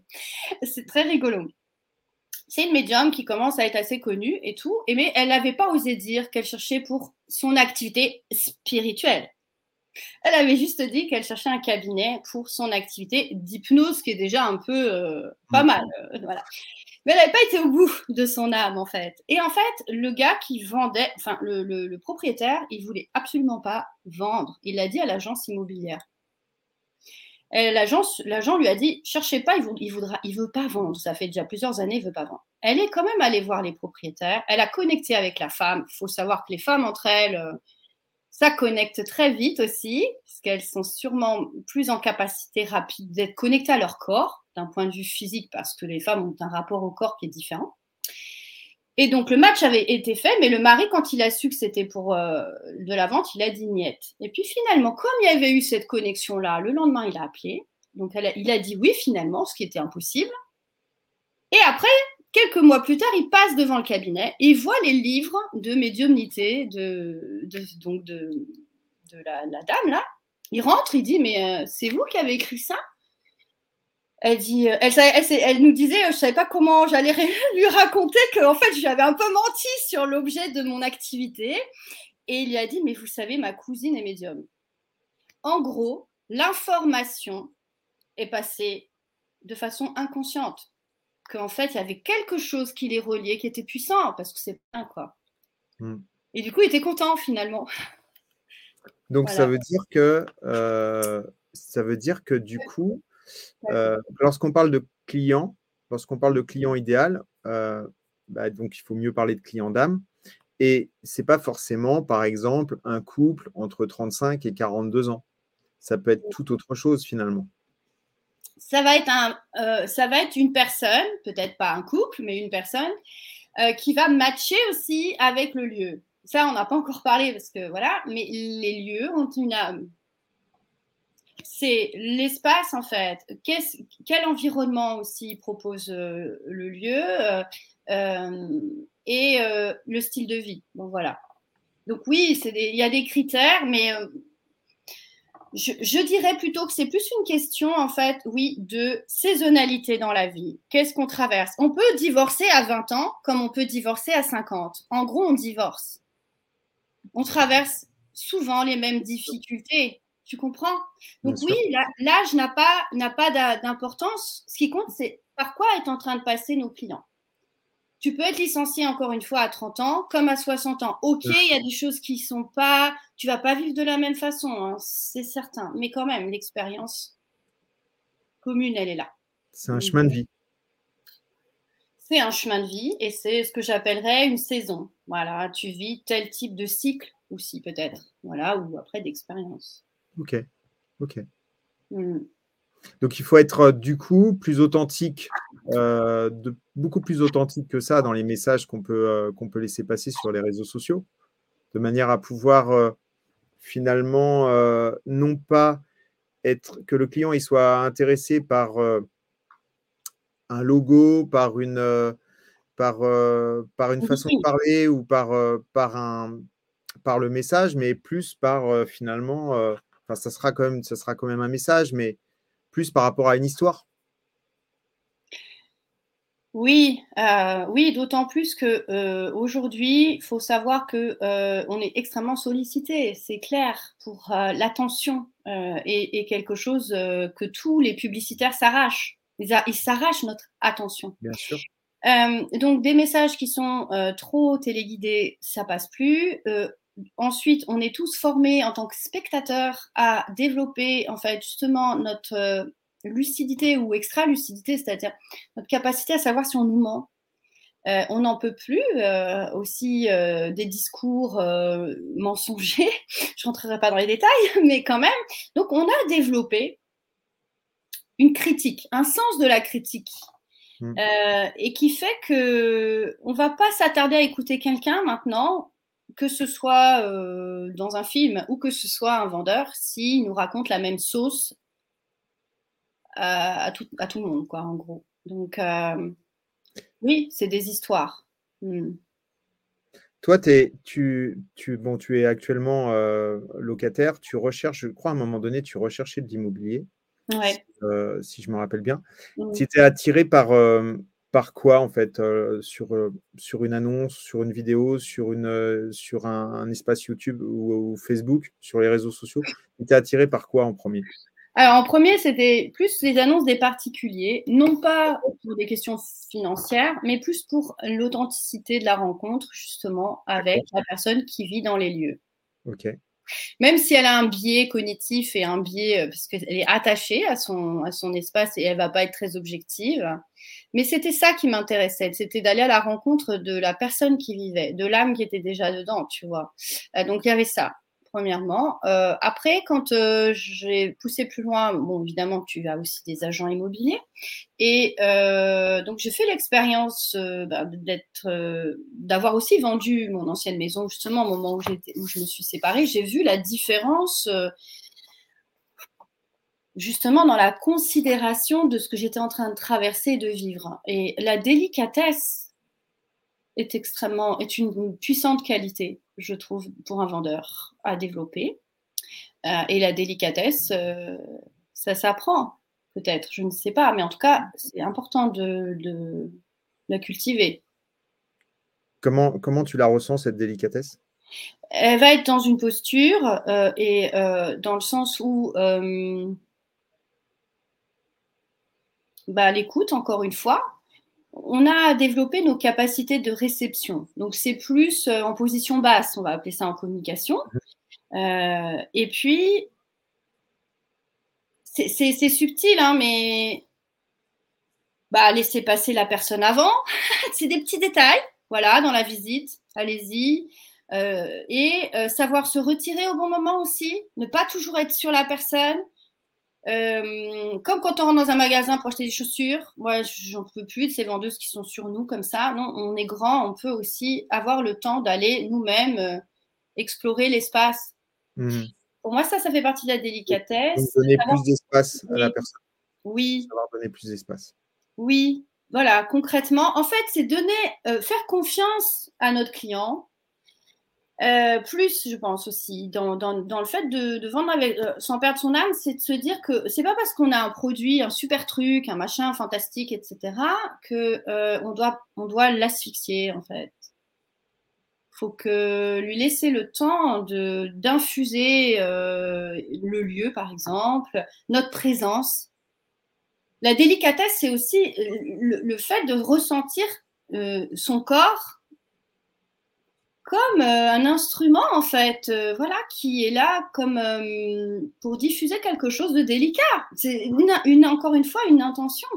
C'est très rigolo. C'est une médium qui commence à être assez connue et tout, mais elle n'avait pas osé dire qu'elle cherchait pour son activité spirituelle. Elle avait juste dit qu'elle cherchait un cabinet pour son activité d'hypnose, qui est déjà un peu euh, pas mal. voilà. Mais elle n'avait pas été au bout de son âme, en fait. Et en fait, le gars qui vendait, enfin, le, propriétaire, il voulait absolument pas vendre. Il l'a dit à l'agence immobilière. L'agent lui a dit cherchez pas, il, ne voudra, il veut pas vendre. Ça fait déjà plusieurs années, il veut pas vendre. Elle est quand même allée voir les propriétaires. Elle a connecté avec la femme. Il faut savoir que les femmes entre elles, euh, ça connecte très vite aussi, parce qu'elles sont sûrement plus en capacité rapide d'être connectées à leur corps, d'un point de vue physique, parce que les femmes ont un rapport au corps qui est différent. Et donc le match avait été fait, mais le mari, quand il a su que c'était pour euh, de la vente, il a dit niette. Et puis finalement, comme il y avait eu cette connexion-là, le lendemain, il a appelé. Donc il a dit oui finalement, ce qui était impossible. Et après, quelques mois plus tard, il passe devant le cabinet et il voit les livres de médiumnité de, la, dame là. Il rentre, il dit mais euh, c'est vous qui avez écrit ça? Elle dit, euh, elle, elle, nous disait, je savais pas comment j'allais *laughs* lui raconter que en fait j'avais un peu menti sur l'objet de mon activité. Et il lui a dit, mais vous savez, ma cousine est médium. En gros, l'information est passée de façon inconsciente. Qu'en fait, il y avait quelque chose qui les reliait, qui était puissant, parce que c'est pas quoi. Hmm. Et du coup, il était content finalement. Donc ça veut dire que euh, ça veut dire que du coup, euh, lorsqu'on parle de client, lorsqu'on parle de client idéal, euh, bah, donc il faut mieux parler de client d'âme. Et c'est pas forcément, par exemple, un couple entre 35 et 42 ans. Ça peut être tout autre chose finalement. Ça va être, un, euh, ça va être une personne, peut-être pas un couple, mais une personne qui va matcher aussi avec le lieu. Ça, on n'a pas encore parlé parce que voilà, mais les lieux ont une âme c'est l'espace en fait. quel environnement aussi propose euh, le lieu euh, euh, et le style de vie? Bon voilà. Donc oui, il y a des critères, mais je, dirais plutôt que c'est plus une question en fait, oui, de saisonnalité dans la vie. Qu'est-ce qu'on traverse? On peut divorcer à 20 ans comme on peut divorcer à 50. En gros, on divorce. On traverse souvent les mêmes difficultés tu comprends? Donc oui, l'âge n'a pas, n'a pas d'importance. Ce qui compte, c'est par quoi est en train de passer nos clients. Tu peux être licencié encore une fois à 30 ans comme à 60 ans. Ok, il y a des choses qui sont pas, tu vas pas vivre de la même façon, hein, c'est certain. Mais quand même, l'expérience commune, elle est là. C'est un chemin de vie. C'est un chemin de vie et c'est ce que j'appellerais une saison. Voilà, tu vis tel type de cycle aussi peut-être. Voilà, ou après d'expérience. Ok, ok. Mm. Donc il faut être euh, du coup plus authentique, euh, de, beaucoup plus authentique que ça dans les messages qu'on peut, euh, qu'on peut laisser passer sur les réseaux sociaux, de manière à pouvoir finalement non pas être que le client il soit intéressé par un logo, par une, par, par une façon de parler ou par, par, un, par le message, mais plus par finalement ça sera quand même, ça sera quand même un message, mais plus par rapport à une histoire. Oui, euh, oui, d'autant plus que euh, aujourd'hui, il faut savoir que euh, on est extrêmement sollicité, c'est clair, pour l'attention et, quelque chose que tous les publicitaires s'arrachent. Ils, s'arrachent notre attention. Bien sûr. donc des messages qui sont trop téléguidés, ça passe plus ensuite, on est tous formés en tant que spectateurs à développer en fait justement notre euh, lucidité ou extra-lucidité, c'est-à-dire notre capacité à savoir si on nous ment. Euh, on n'en peut plus euh, aussi des discours mensongers. *laughs* Je rentrerai pas dans les détails, *laughs* mais quand même. Donc, on a développé une critique, un sens de la critique, mmh. et qui fait que on va pas s'attarder à écouter quelqu'un maintenant que ce soit euh, dans un film ou que ce soit un vendeur, s'il nous raconte la même sauce à, tout, à, tout, le monde, quoi, en gros. Donc, euh, oui, c'est des histoires. Hmm. Toi, es, tu, tu, bon, tu es actuellement euh, locataire, tu recherches, je crois à un moment donné, tu recherchais de l'immobilier, ouais. si, je me rappelle bien. Tu étais attiré par, par quoi en fait euh, sur, euh, sur une annonce, sur une vidéo, sur, une, euh, sur un, espace YouTube ou, Facebook, sur les réseaux sociaux? Tu étais attiré par quoi en premier? Alors en premier, c'était plus les annonces des particuliers, non pas pour des questions financières, mais plus pour l'authenticité de la rencontre justement avec la personne qui vit dans les lieux. Ok. Même si elle a un biais cognitif et un biais, parce qu'elle est attachée à son, à son espace et elle va pas être très objective. Mais c'était ça qui m'intéressait, c'était d'aller à la rencontre de la personne qui vivait, de l'âme qui était déjà dedans, tu vois. donc il y avait ça premièrement. Euh, après, quand euh, j'ai poussé plus loin, bon, évidemment, tu as aussi des agents immobiliers. Et euh, donc, j'ai fait l'expérience bah, d'avoir aussi vendu mon ancienne maison, justement, au moment où, où je me suis séparée. J'ai vu la différence, justement, dans la considération de ce que j'étais en train de traverser et de vivre. Et la délicatesse est extrêmement, est une puissante qualité je trouve, pour un vendeur à développer. Euh, et la délicatesse, euh, ça s'apprend, peut-être, je ne sais pas, mais en tout cas, c'est important de, la cultiver. Comment, comment tu la ressens, cette délicatesse? Elle va être dans une posture euh, et dans le sens où bah, l'écoute, encore une fois, on a développé nos capacités de réception. Donc, c'est plus euh, en position basse, on va appeler ça en communication. Euh, et puis, c'est subtil, hein, mais bah, laisser passer la personne avant. *laughs* c'est des petits détails, voilà, dans la visite. Allez-y. Euh, et savoir se retirer au bon moment aussi, ne pas toujours être sur la personne, euh, comme quand on rentre dans un magasin pour acheter des chaussures, moi j'en peux plus de ces vendeuses qui sont sur nous comme ça. Non, on est grand, on peut aussi avoir le temps d'aller nous-mêmes euh, explorer l'espace. Mmh. Pour moi, ça, ça fait partie de la délicatesse. donner plus d'espace à la personne. Oui. Savoir donner plus d'espace. Oui, voilà, concrètement. En fait, c'est donner, euh, faire confiance à notre client, euh, plus, je pense aussi, dans, dans, le fait de, vendre avec, euh, sans perdre son âme, c'est de se dire que c'est pas parce qu'on a un produit, un super truc, un machin fantastique, etc., que euh, on doit, on doit l'asphyxier en fait. Faut que lui laisser le temps de d'infuser le lieu, par exemple, notre présence. La délicatesse, c'est aussi le, le, fait de ressentir son corps comme euh, un instrument en fait, euh, voilà, qui est là comme euh, pour diffuser quelque chose de délicat. C'est une, encore une fois une intention.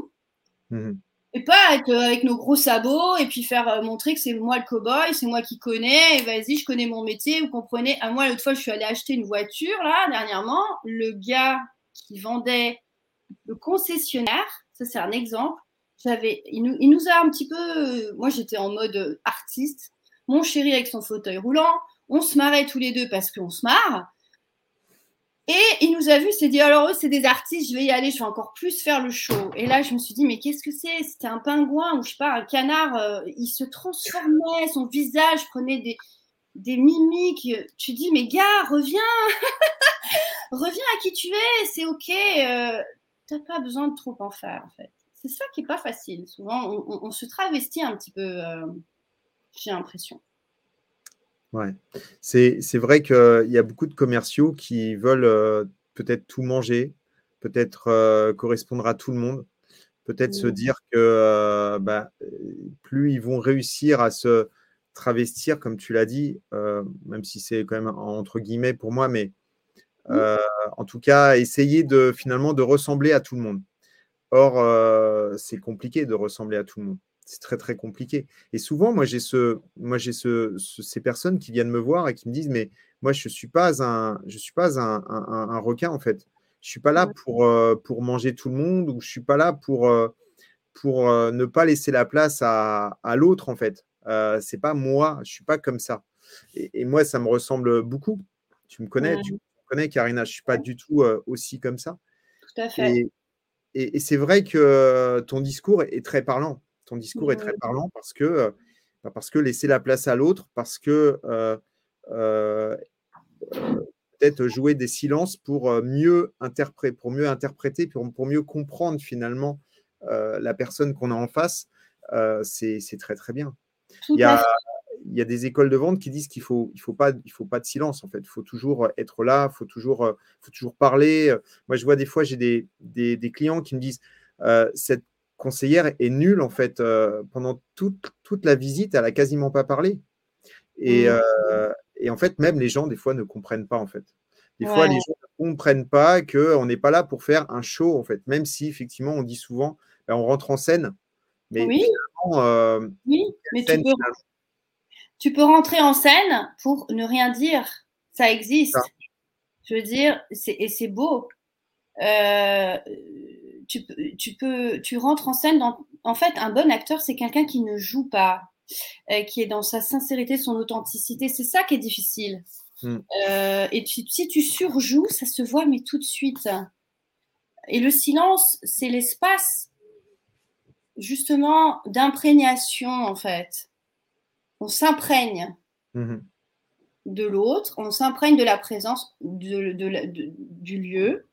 Mmh et pas être avec nos gros sabots et puis faire montrer que c'est moi le cow-boy, c'est moi qui connais, et vas-y, je connais mon métier, vous comprenez. À moi, l'autre fois, je suis allée acheter une voiture, là, dernièrement, le gars qui vendait le concessionnaire, ça c'est un exemple, j'avais, il nous, il nous a un petit peu, moi j'étais en mode artiste, mon chéri avec son fauteuil roulant. On se marrait tous les deux parce qu'on se marre. Et il nous a vu, s'est dit alors eux c'est des artistes, je vais y aller, je vais encore plus faire le show. Et là je me suis dit mais qu'est-ce que c'est? C'était un pingouin ou je sais pas un canard. Euh, il se transformait, son visage prenait des, des mimiques. Tu dis mais gars reviens, *laughs* reviens à qui tu es, c'est ok. Euh, T'as pas besoin de trop en faire en fait. C'est ça qui est pas facile. Souvent on, se travestit un petit peu. Euh, j'ai l'impression. Ouais, c'est vrai qu'il y a beaucoup de commerciaux qui veulent euh, peut-être tout manger, peut-être euh, correspondre à tout le monde, peut-être se dire que euh, bah, plus ils vont réussir à se travestir, comme tu l'as dit, même si c'est quand même entre guillemets pour moi, mais en tout cas, essayer de finalement de ressembler à tout le monde. Or, c'est compliqué de ressembler à tout le monde c'est très très compliqué. Et souvent, moi j'ai ce, moi j'ai ce, ces personnes qui viennent me voir et qui me disent mais moi je suis pas un, je suis pas un, un, requin en fait. Je suis pas là pour euh, pour manger tout le monde ou je suis pas là pour euh, pour euh, ne pas laisser la place à, à l'autre en fait. c'est pas moi, je suis pas comme ça. Et, moi ça me ressemble beaucoup. Tu me connais, tu me connais Karina, je suis pas du tout aussi comme ça. Tout à fait. Et, et, et c'est vrai que ton discours est très parlant ton discours est très parlant parce que, bah, parce que laisser la place à l'autre, parce que peut-être jouer des silences pour mieux interpréter, pour mieux interpréter, pour, pour mieux comprendre finalement la personne qu'on a en face, c'est très très bien. il y, a, il y, a, des écoles de vente qui disent qu'il faut, il faut pas, il faut pas de silence en fait. Il faut toujours être là, il faut toujours, faut toujours parler. Moi, je vois des fois, j'ai des, des, des, clients qui me disent cette conseillère est nulle en fait. Euh, pendant toute, toute, la visite, elle a quasiment pas parlé. Et, mmh. euh, et en fait, même les gens, des fois, ne comprennent pas, en fait. Des fois, les gens ne comprennent pas qu'on n'est pas là pour faire un show, en fait. Même si, effectivement, on dit souvent, ben, on rentre en scène. Mais oui, euh, oui mais tu peux, tu peux, rentrer en scène pour ne rien dire. Ça existe. Je veux dire, et c'est beau. Euh, tu, tu, peux, tu rentres en scène. Dans, en fait, un bon acteur, c'est quelqu'un qui ne joue pas, euh, qui est dans sa sincérité, son authenticité. C'est ça qui est difficile. Hmm. Euh, et si tu surjoues, ça se voit, mais tout de suite. Et le silence, c'est l'espace, justement, d'imprégnation, en fait. On s'imprègne hmm. de l'autre, on s'imprègne de la présence de, du lieu.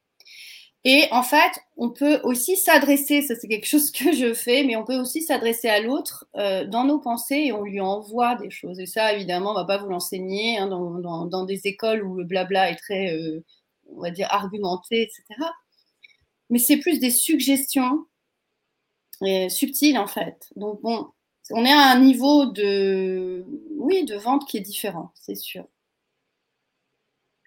Et en fait, on peut aussi s'adresser, ça c'est quelque chose que je fais, mais on peut aussi s'adresser à l'autre euh, dans nos pensées et on lui envoie des choses. Et ça, évidemment, on va pas vous l'enseigner hein, dans, des écoles où le blabla est très, euh, on va dire, argumenté, etc. Mais c'est plus des suggestions et subtiles en fait. Donc bon, on est à un niveau de, oui, de vente qui est différent, c'est sûr.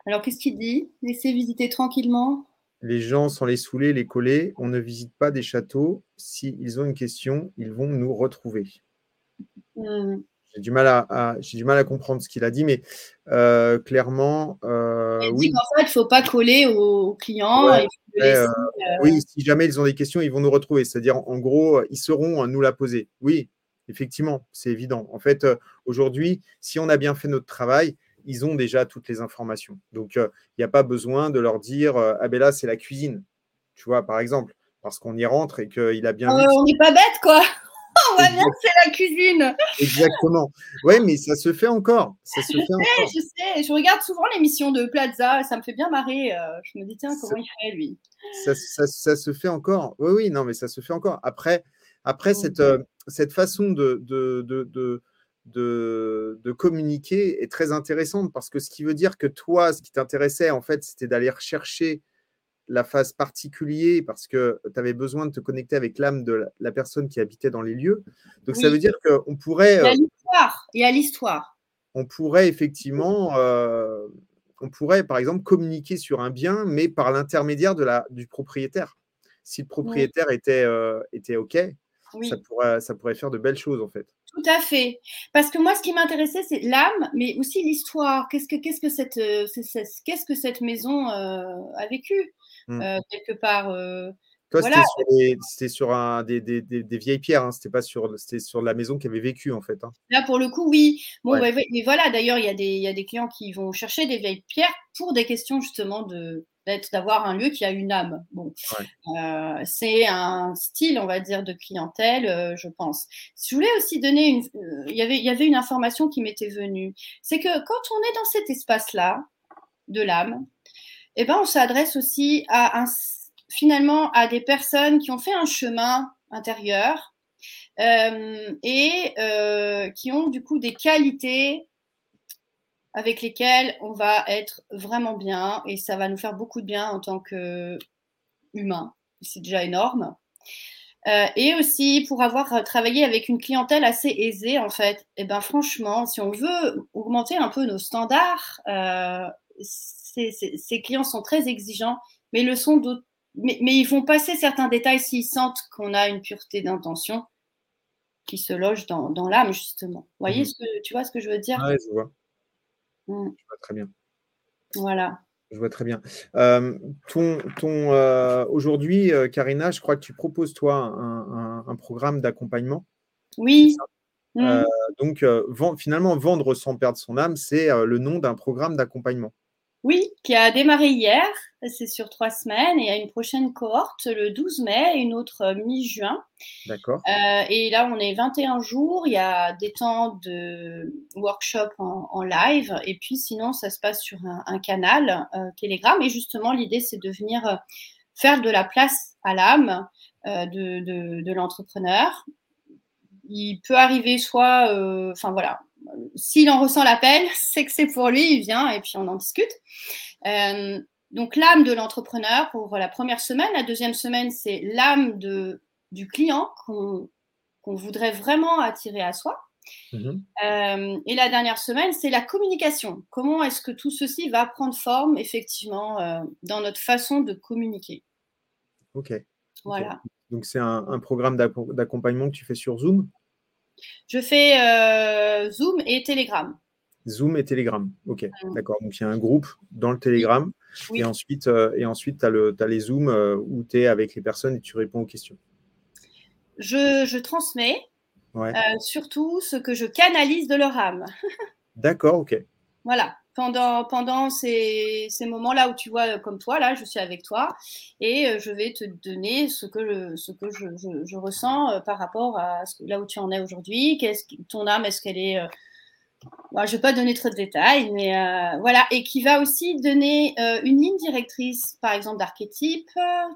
Alors qu'est-ce qu'il dit? Laissez visiter tranquillement les gens, sans les saouler, les coller, on ne visite pas des châteaux. S'ils ont une question, ils vont nous retrouver. Hmm. J'ai du, mal à, j'ai du mal à comprendre ce qu'il a dit, mais euh, clairement, euh, il oui. fait, il ne faut pas coller aux clients. Euh, oui, si jamais ils ont des questions, ils vont nous retrouver. C'est-à-dire, en gros, ils seront à nous la poser. Oui, effectivement, c'est évident. En fait, aujourd'hui, si on a bien fait notre travail, ils ont déjà toutes les informations. Donc, euh, il n'y a pas besoin de leur dire euh, Ah ben là, c'est la cuisine. Tu vois, par exemple, parce qu'on y rentre et qu'il a bien. Euh, on n'est pas bête, quoi. *laughs* on va que c'est la cuisine. Exactement. Oui, mais ça se fait encore. Ça se je fait sais, encore. je sais. Je regarde souvent l'émission de Plaza. Ça me fait bien marrer. je me dis, tiens, comment il fait, lui ça, se fait encore. Oui, oui, non, mais ça se fait encore. Après, après mmh. cette, cette façon de, de, de de, communiquer est très intéressante parce que ce qui veut dire que toi, ce qui t'intéressait, en fait, c'était d'aller rechercher la phase particulière parce que tu avais besoin de te connecter avec l'âme de la, personne qui habitait dans les lieux. Donc, ça veut dire qu'on pourrait. Il y a euh, l'histoire. Il y a l'histoire. On pourrait effectivement. Euh, on pourrait, par exemple, communiquer sur un bien, mais par l'intermédiaire de la, du propriétaire. Si le propriétaire était, euh, était OK, ça, pourrait, ça pourrait faire de belles choses, en fait. Tout à fait. Parce que moi, ce qui m'intéressait, c'est l'âme, mais aussi l'histoire. Qu'est-ce que, qu'est-ce que, cette, euh, qu'est-ce que cette maison euh, a vécu, mmh. euh, quelque part Toi, c'était, sur, un, des, des, des, vieilles pierres, hein. c'était pas sur, c'était sur la maison qui avait vécu, en fait. Hein. Là, pour le coup, oui. Bon, mais voilà, d'ailleurs, il y a des clients qui vont chercher des vieilles pierres pour des questions, justement, de, d'avoir un lieu qui a une âme. Bon, euh, c'est un style, on va dire, de clientèle, euh, je pense. Je voulais aussi donner une, euh, il y avait, il y avait une information qui m'était venue, c'est que quand on est dans cet espace-là de l'âme, eh ben, on s'adresse aussi à un, finalement à des personnes qui ont fait un chemin intérieur et qui ont du coup des qualités avec lesquels on va être vraiment bien et ça va nous faire beaucoup de bien en tant qu'humain. C'est déjà énorme. Euh, et aussi pour avoir travaillé avec une clientèle assez aisée, en fait, et eh ben franchement, si on veut augmenter un peu nos standards, euh, ces, clients sont très exigeants, mais le sont mais, mais, ils vont passer certains détails s'ils sentent qu'on a une pureté d'intention qui se loge dans, dans l'âme, justement. Vous voyez mmh ce que tu vois ce que je veux dire? Je vois. Mmh. Je vois très bien. Voilà. Je vois très bien. Euh, ton, ton, euh, Aujourd'hui, euh, Karina, je crois que tu proposes, toi, un, programme d'accompagnement. Oui. Mmh. donc, finalement, vendre sans perdre son âme, c'est le nom d'un programme d'accompagnement. Oui, qui a démarré hier. C'est sur trois semaines et il y a une prochaine cohorte le 12 mai et une autre euh, mi-juin. D'accord. Euh, et là, on est 21 jours. Il y a des temps de workshop en, live. Et puis, sinon, ça se passe sur un, canal euh, Telegram. Et justement, l'idée, c'est de venir faire de la place à l'âme de, de l'entrepreneur. Il peut arriver soit, enfin voilà, s'il en ressent l'appel, *laughs* c'est que c'est pour lui, il vient et puis on en discute. Euh, donc l'âme de l'entrepreneur pour la première semaine. La deuxième semaine, c'est l'âme du client qu'on voudrait vraiment attirer à soi. Mhm. Euh, et la dernière semaine, c'est la communication. Comment est-ce que tout ceci va prendre forme effectivement euh, dans notre façon de communiquer? Ok. Voilà. Donc c'est un, programme d'accompagnement que tu fais sur Zoom? Je fais euh, Zoom et Telegram. Zoom et Telegram. Ok, d'accord. Donc il y a un groupe dans le Telegram. Et ensuite, et ensuite tu as, les Zooms où tu es avec les personnes et tu réponds aux questions. Je, transmets surtout ce que je canalise de leur âme. *laughs* d'accord, ok. Voilà pendant, pendant ces, ces moments-là où tu vois, comme toi, là, je suis avec toi et euh, je vais te donner ce que, je, ce que je, je, ressens euh, par rapport à ce, là où tu en es aujourd'hui. Qu'est-ce, ton âme, est-ce qu'elle est, je ne vais pas donner trop de détails, mais euh, voilà, et qui va aussi donner euh, une ligne directrice, par exemple, d'archétype.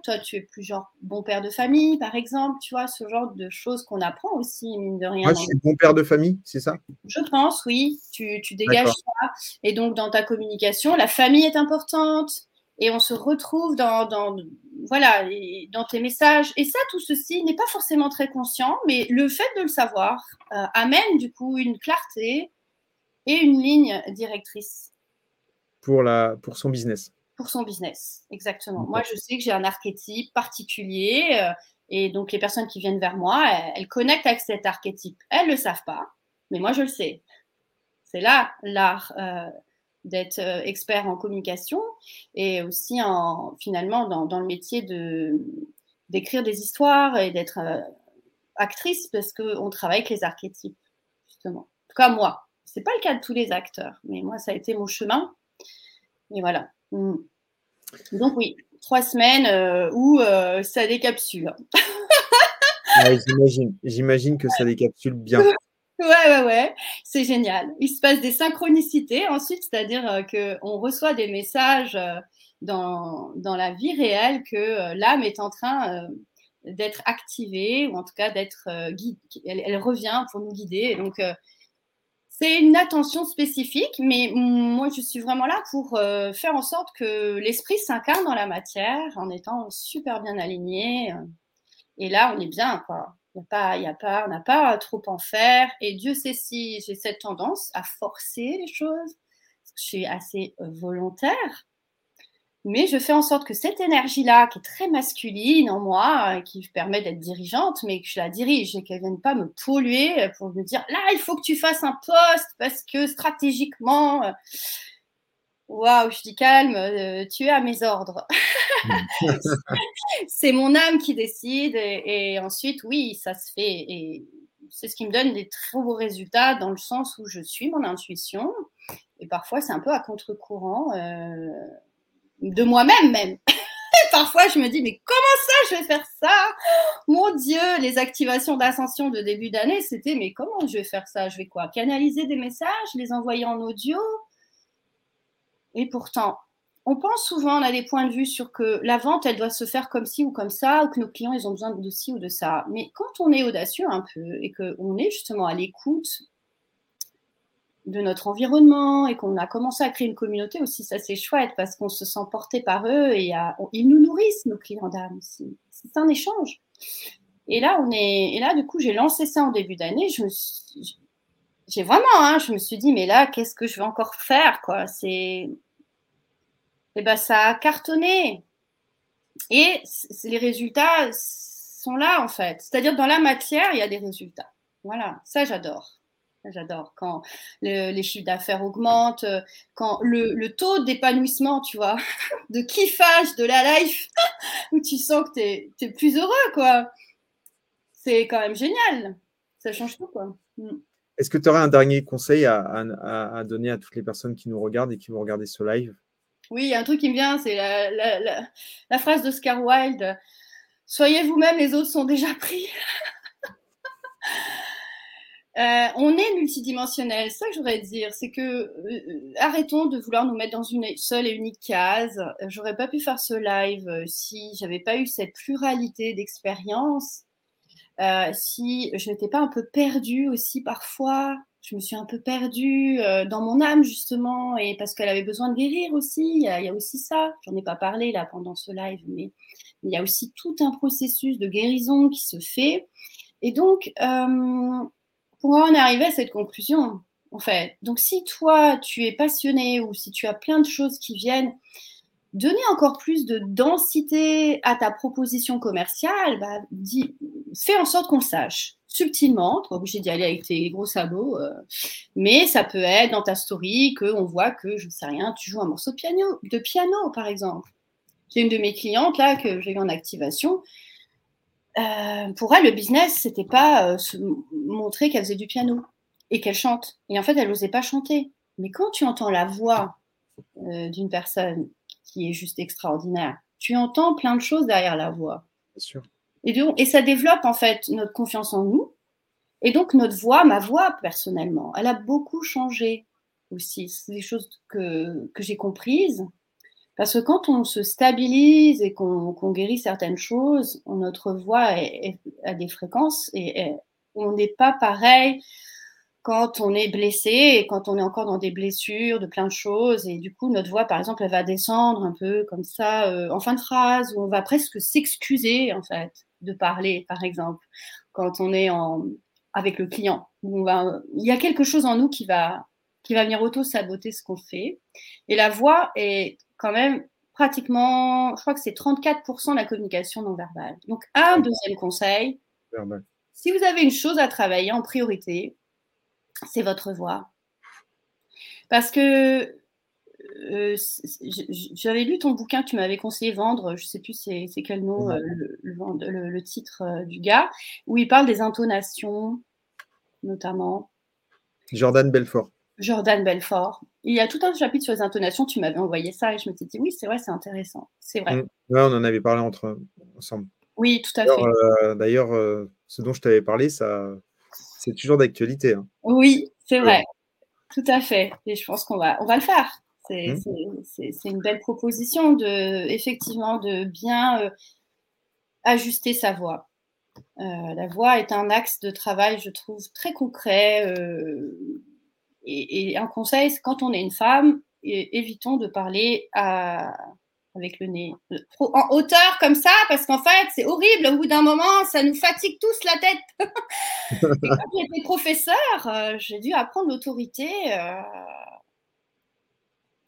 Toi, tu es plus genre bon père de famille, par exemple, tu vois, ce genre de choses qu'on apprend aussi, mine de rien. Moi, je suis bon père de famille, c'est ça? Je pense, oui, tu, tu dégages ça. Et donc, dans ta communication, la famille est importante, et on se retrouve dans, dans voilà, dans tes messages. Et ça, tout ceci n'est pas forcément très conscient, mais le fait de le savoir euh, amène du coup une clarté, et une ligne directrice. Pour, la, pour son business. Pour son business, exactement. Moi, je sais que j'ai un archétype particulier euh, et donc les personnes qui viennent vers moi, elles, connectent avec cet archétype. Elles ne le savent pas, mais moi, je le sais. C'est là l'art euh, d'être euh, expert en communication et aussi en, finalement dans, dans le métier de, d'écrire des histoires et d'être actrice parce qu'on travaille avec les archétypes, justement. En tout cas, moi, pas le cas de tous les acteurs, mais moi, ça a été mon chemin. Et voilà. Mm. Donc oui, trois semaines euh, où euh, ça décapsule. *laughs* j'imagine, j'imagine que ça décapsule bien. *laughs* Ouais, ouais, ouais, c'est génial. Il se passe des synchronicités ensuite, c'est-à-dire euh, qu'on reçoit des messages dans, dans, la vie réelle que l'âme est en train d'être activée, ou en tout cas d'être guidée. Elle, elle, revient pour nous guider. Et donc, c'est une attention spécifique, mais moi, je suis vraiment là pour euh, faire en sorte que l'esprit s'incarne dans la matière en étant super bien aligné. Et là, on est bien, quoi. Il y a pas, y a pas, on n'a pas trop en faire. Et Dieu sait si j'ai cette tendance à forcer les choses. je suis assez volontaire. Mais je fais en sorte que cette énergie-là, qui est très masculine en moi, euh, qui permet d'être dirigeante, mais que je la dirige et qu'elle ne vienne pas me polluer euh, pour me dire là, il faut que tu fasses un poste parce que stratégiquement, euh, waouh, je dis calme, tu es à mes ordres. *laughs* c'est mon âme qui décide et, ensuite, oui, ça se fait. Et c'est ce qui me donne des très beaux résultats dans le sens où je suis mon intuition. Et parfois, c'est un peu à contre-courant de moi-même même. *laughs* parfois, je me dis, mais comment ça, je vais faire ça? Mon Dieu, les activations d'ascension de début d'année, c'était, mais comment je vais faire ça? Je vais quoi? Canaliser des messages, les envoyer en audio? Et pourtant, on pense souvent, on a des points de vue sur que la vente, elle doit se faire comme ci ou comme ça, ou que nos clients, ils ont besoin de ci ou de ça. Mais quand on est audacieux un peu et qu'on est justement à l'écoute de notre environnement et qu'on a commencé à créer une communauté aussi, ça c'est chouette parce qu'on se sent porté par eux et ils nous nourrissent, nos clients d'âme. C'est un échange. Et là, on est, et là, du coup, j'ai lancé ça en début d'année. Je me j'ai vraiment, hein, je me suis dit, mais là, qu'est-ce que je vais encore faire, quoi? C'est, eh ben, ça a cartonné. Et les résultats sont là, en fait. C'est-à-dire, dans la matière, il y a des résultats. Voilà, ça, j'adore. J'adore quand les chiffres d'affaires augmentent, euh, quand le, taux d'épanouissement, tu vois, *laughs* de kiffage de la life, *laughs* où tu sens que tu es, plus heureux, quoi. C'est quand même génial. Ça change tout, quoi. Mm. Est-ce que tu aurais un dernier conseil à, donner à toutes les personnes qui nous regardent et qui vont regarder ce live? Oui, il y a un truc qui me vient, c'est la, la phrase d'Oscar Wilde Soyez vous-même, les autres sont déjà pris. Euh, on est multidimensionnel, ça que j'aurais dire, c'est que euh, arrêtons de vouloir nous mettre dans une seule et unique case. J'aurais pas pu faire ce live euh, si j'avais pas eu cette pluralité d'expériences, si je n'étais pas un peu perdue aussi parfois. Je me suis un peu perdue dans mon âme justement, et parce qu'elle avait besoin de guérir aussi. Il y a, il y a aussi ça. J'en ai pas parlé là pendant ce live, mais il y a aussi tout un processus de guérison qui se fait. Et donc, pour en arriver à cette conclusion, en fait. Donc, si toi, tu es passionné ou si tu as plein de choses qui viennent donner encore plus de densité à ta proposition commerciale, bah, fais en sorte qu'on sache subtilement, tu obligé d'y aller avec tes gros sabots, euh, mais ça peut être dans ta story qu'on voit que, je ne sais rien, tu joues un morceau de piano, de piano par exemple. J'ai une de mes clientes là que j'ai eu en activation. Euh, pour elle, le business, c'était pas euh, se montrer qu'elle faisait du piano et qu'elle chante. Et en fait, elle n'osait pas chanter. Mais quand tu entends la voix d'une personne qui est juste extraordinaire. Tu entends plein de choses derrière la voix. Bien sûr. Et, et ça développe en fait notre confiance en nous. Et donc notre voix, ma voix personnellement, elle a beaucoup changé aussi. C'est des choses que, que j'ai comprises. Parce que quand on se stabilise et qu'on guérit certaines choses, notre voix a des fréquences et on n'est pas pareil quand on est blessé et quand on est encore dans des blessures de plein de choses. Et du coup, notre voix, par exemple, elle va descendre un peu comme ça euh, en fin de phrase, où on va presque s'excuser, en fait, de parler, par exemple, quand on est avec le client. Il y a quelque chose en nous qui va venir auto-saboter ce qu'on fait. Et la voix est quand même pratiquement, je crois que c'est 34% de la communication non verbale. Donc, un deuxième conseil. Si vous avez une chose à travailler en priorité, c'est votre voix. Parce que euh, j'avais lu ton bouquin que tu m'avais conseillé vendre, je ne sais plus c'est quel nom, euh, le, titre euh, du gars, où il parle des intonations, notamment. Jordan Belfort. Jordan Belfort. Il y a tout un chapitre sur les intonations, tu m'avais envoyé ça et je me suis dit, oui, c'est vrai, c'est intéressant. C'est vrai. Mm. on en avait parlé entre, ensemble. Oui, tout à fait. D'ailleurs, ce dont je t'avais parlé, ça, c'est toujours d'actualité. Hein. Oui, c'est vrai. Tout à fait. Et je pense qu'on va, on va le faire. C'est mmh. une belle proposition de, effectivement, de bien euh, ajuster sa voix. Euh, la voix est un axe de travail, je trouve, très concret. Euh, et, un conseil, quand on est une femme, évitons de parler avec le nez en hauteur comme ça, parce qu'en fait, c'est horrible. Au bout d'un moment, ça nous fatigue tous la tête. *laughs* quand j'étais professeur, euh, j'ai dû apprendre l'autorité. Euh,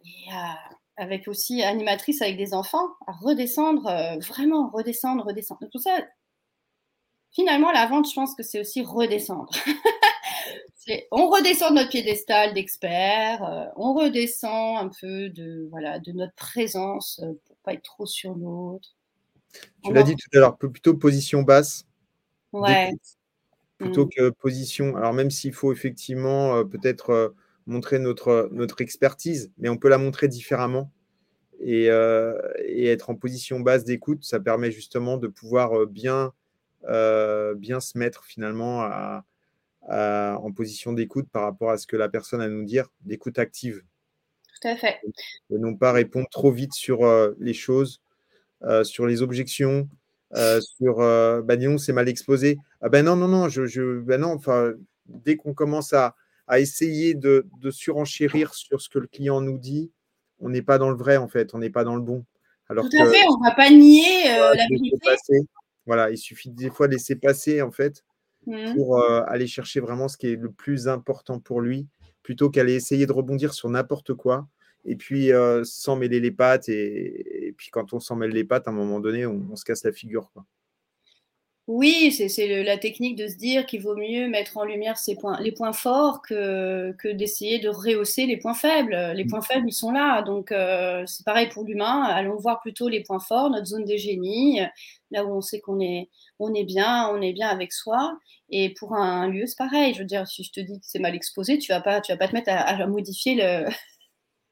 et euh, avec aussi animatrice avec des enfants, à redescendre, vraiment redescendre, redescendre. Tout ça, finalement, la vente, je pense que c'est aussi redescendre. *laughs* on redescend de notre piédestal d'expert, euh, on redescend un peu de, voilà, de notre présence euh, pour pas être trop sur l'autre. Tu l'as dit tout à l'heure, plutôt position basse. Ouais. Plutôt mm. que position. Alors, même s'il faut effectivement euh, peut-être montrer notre, notre expertise, mais on peut la montrer différemment. Et, et être en position basse d'écoute, ça permet justement de pouvoir bien, bien se mettre finalement à, en position d'écoute par rapport à ce que la personne a à nous dire, d'écoute active. Tout à fait. Et non pas répondre trop vite sur euh, les choses, euh, sur les objections, euh, sur bah non, c'est mal exposé. Ah ben non, non, non, je, je ben non, enfin, dès qu'on commence à, à essayer de, de, surenchérir sur ce que le client nous dit, on n'est pas dans le vrai en fait, on n'est pas dans le bon. Alors Tout à fait, on ne va pas nier la vérité. Voilà, il suffit des fois de laisser passer en fait Mmh. pour aller chercher vraiment ce qui est le plus important pour lui, plutôt qu'aller essayer de rebondir sur n'importe quoi. Et puis, sans mêler les pattes. Et, puis, quand on s'en mêle les pattes, à un moment donné, on, se casse la figure. Oui, c'est la technique de se dire qu'il vaut mieux mettre en lumière points, les points forts que, que d'essayer de rehausser les points faibles. Les points faibles, ils sont là. Donc, euh, c'est pareil pour l'humain. Allons voir plutôt les points forts, notre zone de génie, là où on sait qu'on est, on est bien, on est bien avec soi. Et pour un lieu, c'est pareil. Je veux dire, si je te dis que c'est mal exposé, tu vas pas, tu vas pas te mettre à, modifier le,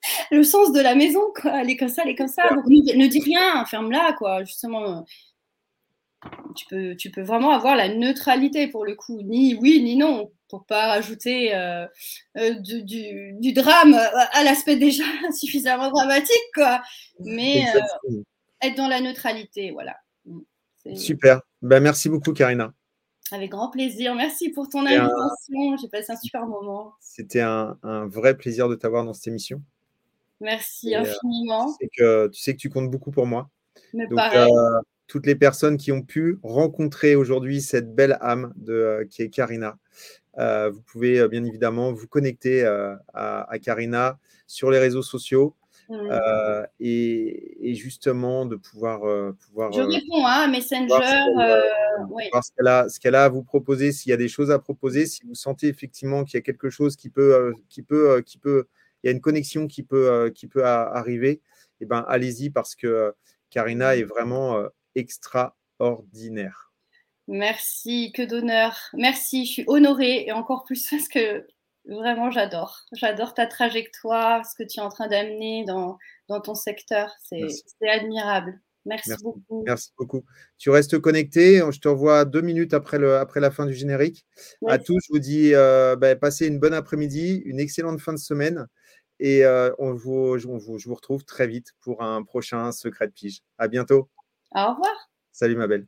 *laughs* le sens de la maison, quoi. Elle est comme ça, elle est comme ça. ne, dis rien, ferme-la, quoi. Justement, tu peux, tu peux vraiment avoir la neutralité pour le coup, ni oui ni non, pour pas rajouter euh, euh, du, drame à l'aspect déjà *laughs* suffisamment dramatique, quoi. Mais euh, être dans la neutralité, voilà. Super. Ben, merci beaucoup, Karina. Avec grand plaisir. Merci pour ton invitation. J'ai passé un super moment. C'était un, vrai plaisir de t'avoir dans cette émission. Merci infiniment. que, tu sais que tu comptes beaucoup pour moi. Mais pareil toutes les personnes qui ont pu rencontrer aujourd'hui cette belle âme de, euh, qui est Karina. vous pouvez bien évidemment vous connecter à, Karina sur les réseaux sociaux. Et, justement de pouvoir. pouvoir Je réponds hein, à Messenger. Voir ce qu'elle a, à vous proposer, s'il y a des choses à proposer, si vous sentez effectivement qu'il y a quelque chose qui peut, qui peut, qui peut, il y a une connexion qui peut, qui peut arriver, eh ben, allez-y parce que Karina est vraiment extraordinaire. Merci, que d'honneur. Merci, je suis honorée et encore plus *laughs* parce que vraiment j'adore. J'adore ta trajectoire, ce que tu es en train d'amener dans, dans ton secteur. C'est admirable. Merci, beaucoup. Merci beaucoup. Tu restes connecté. Je te revois deux minutes après, le, après la fin du générique. À tous, je vous dis euh, bah, passez une bonne après-midi, une excellente fin de semaine. Et euh, on vous, je vous retrouve très vite pour un prochain Secret de Pige. À bientôt. Au revoir. Salut ma belle.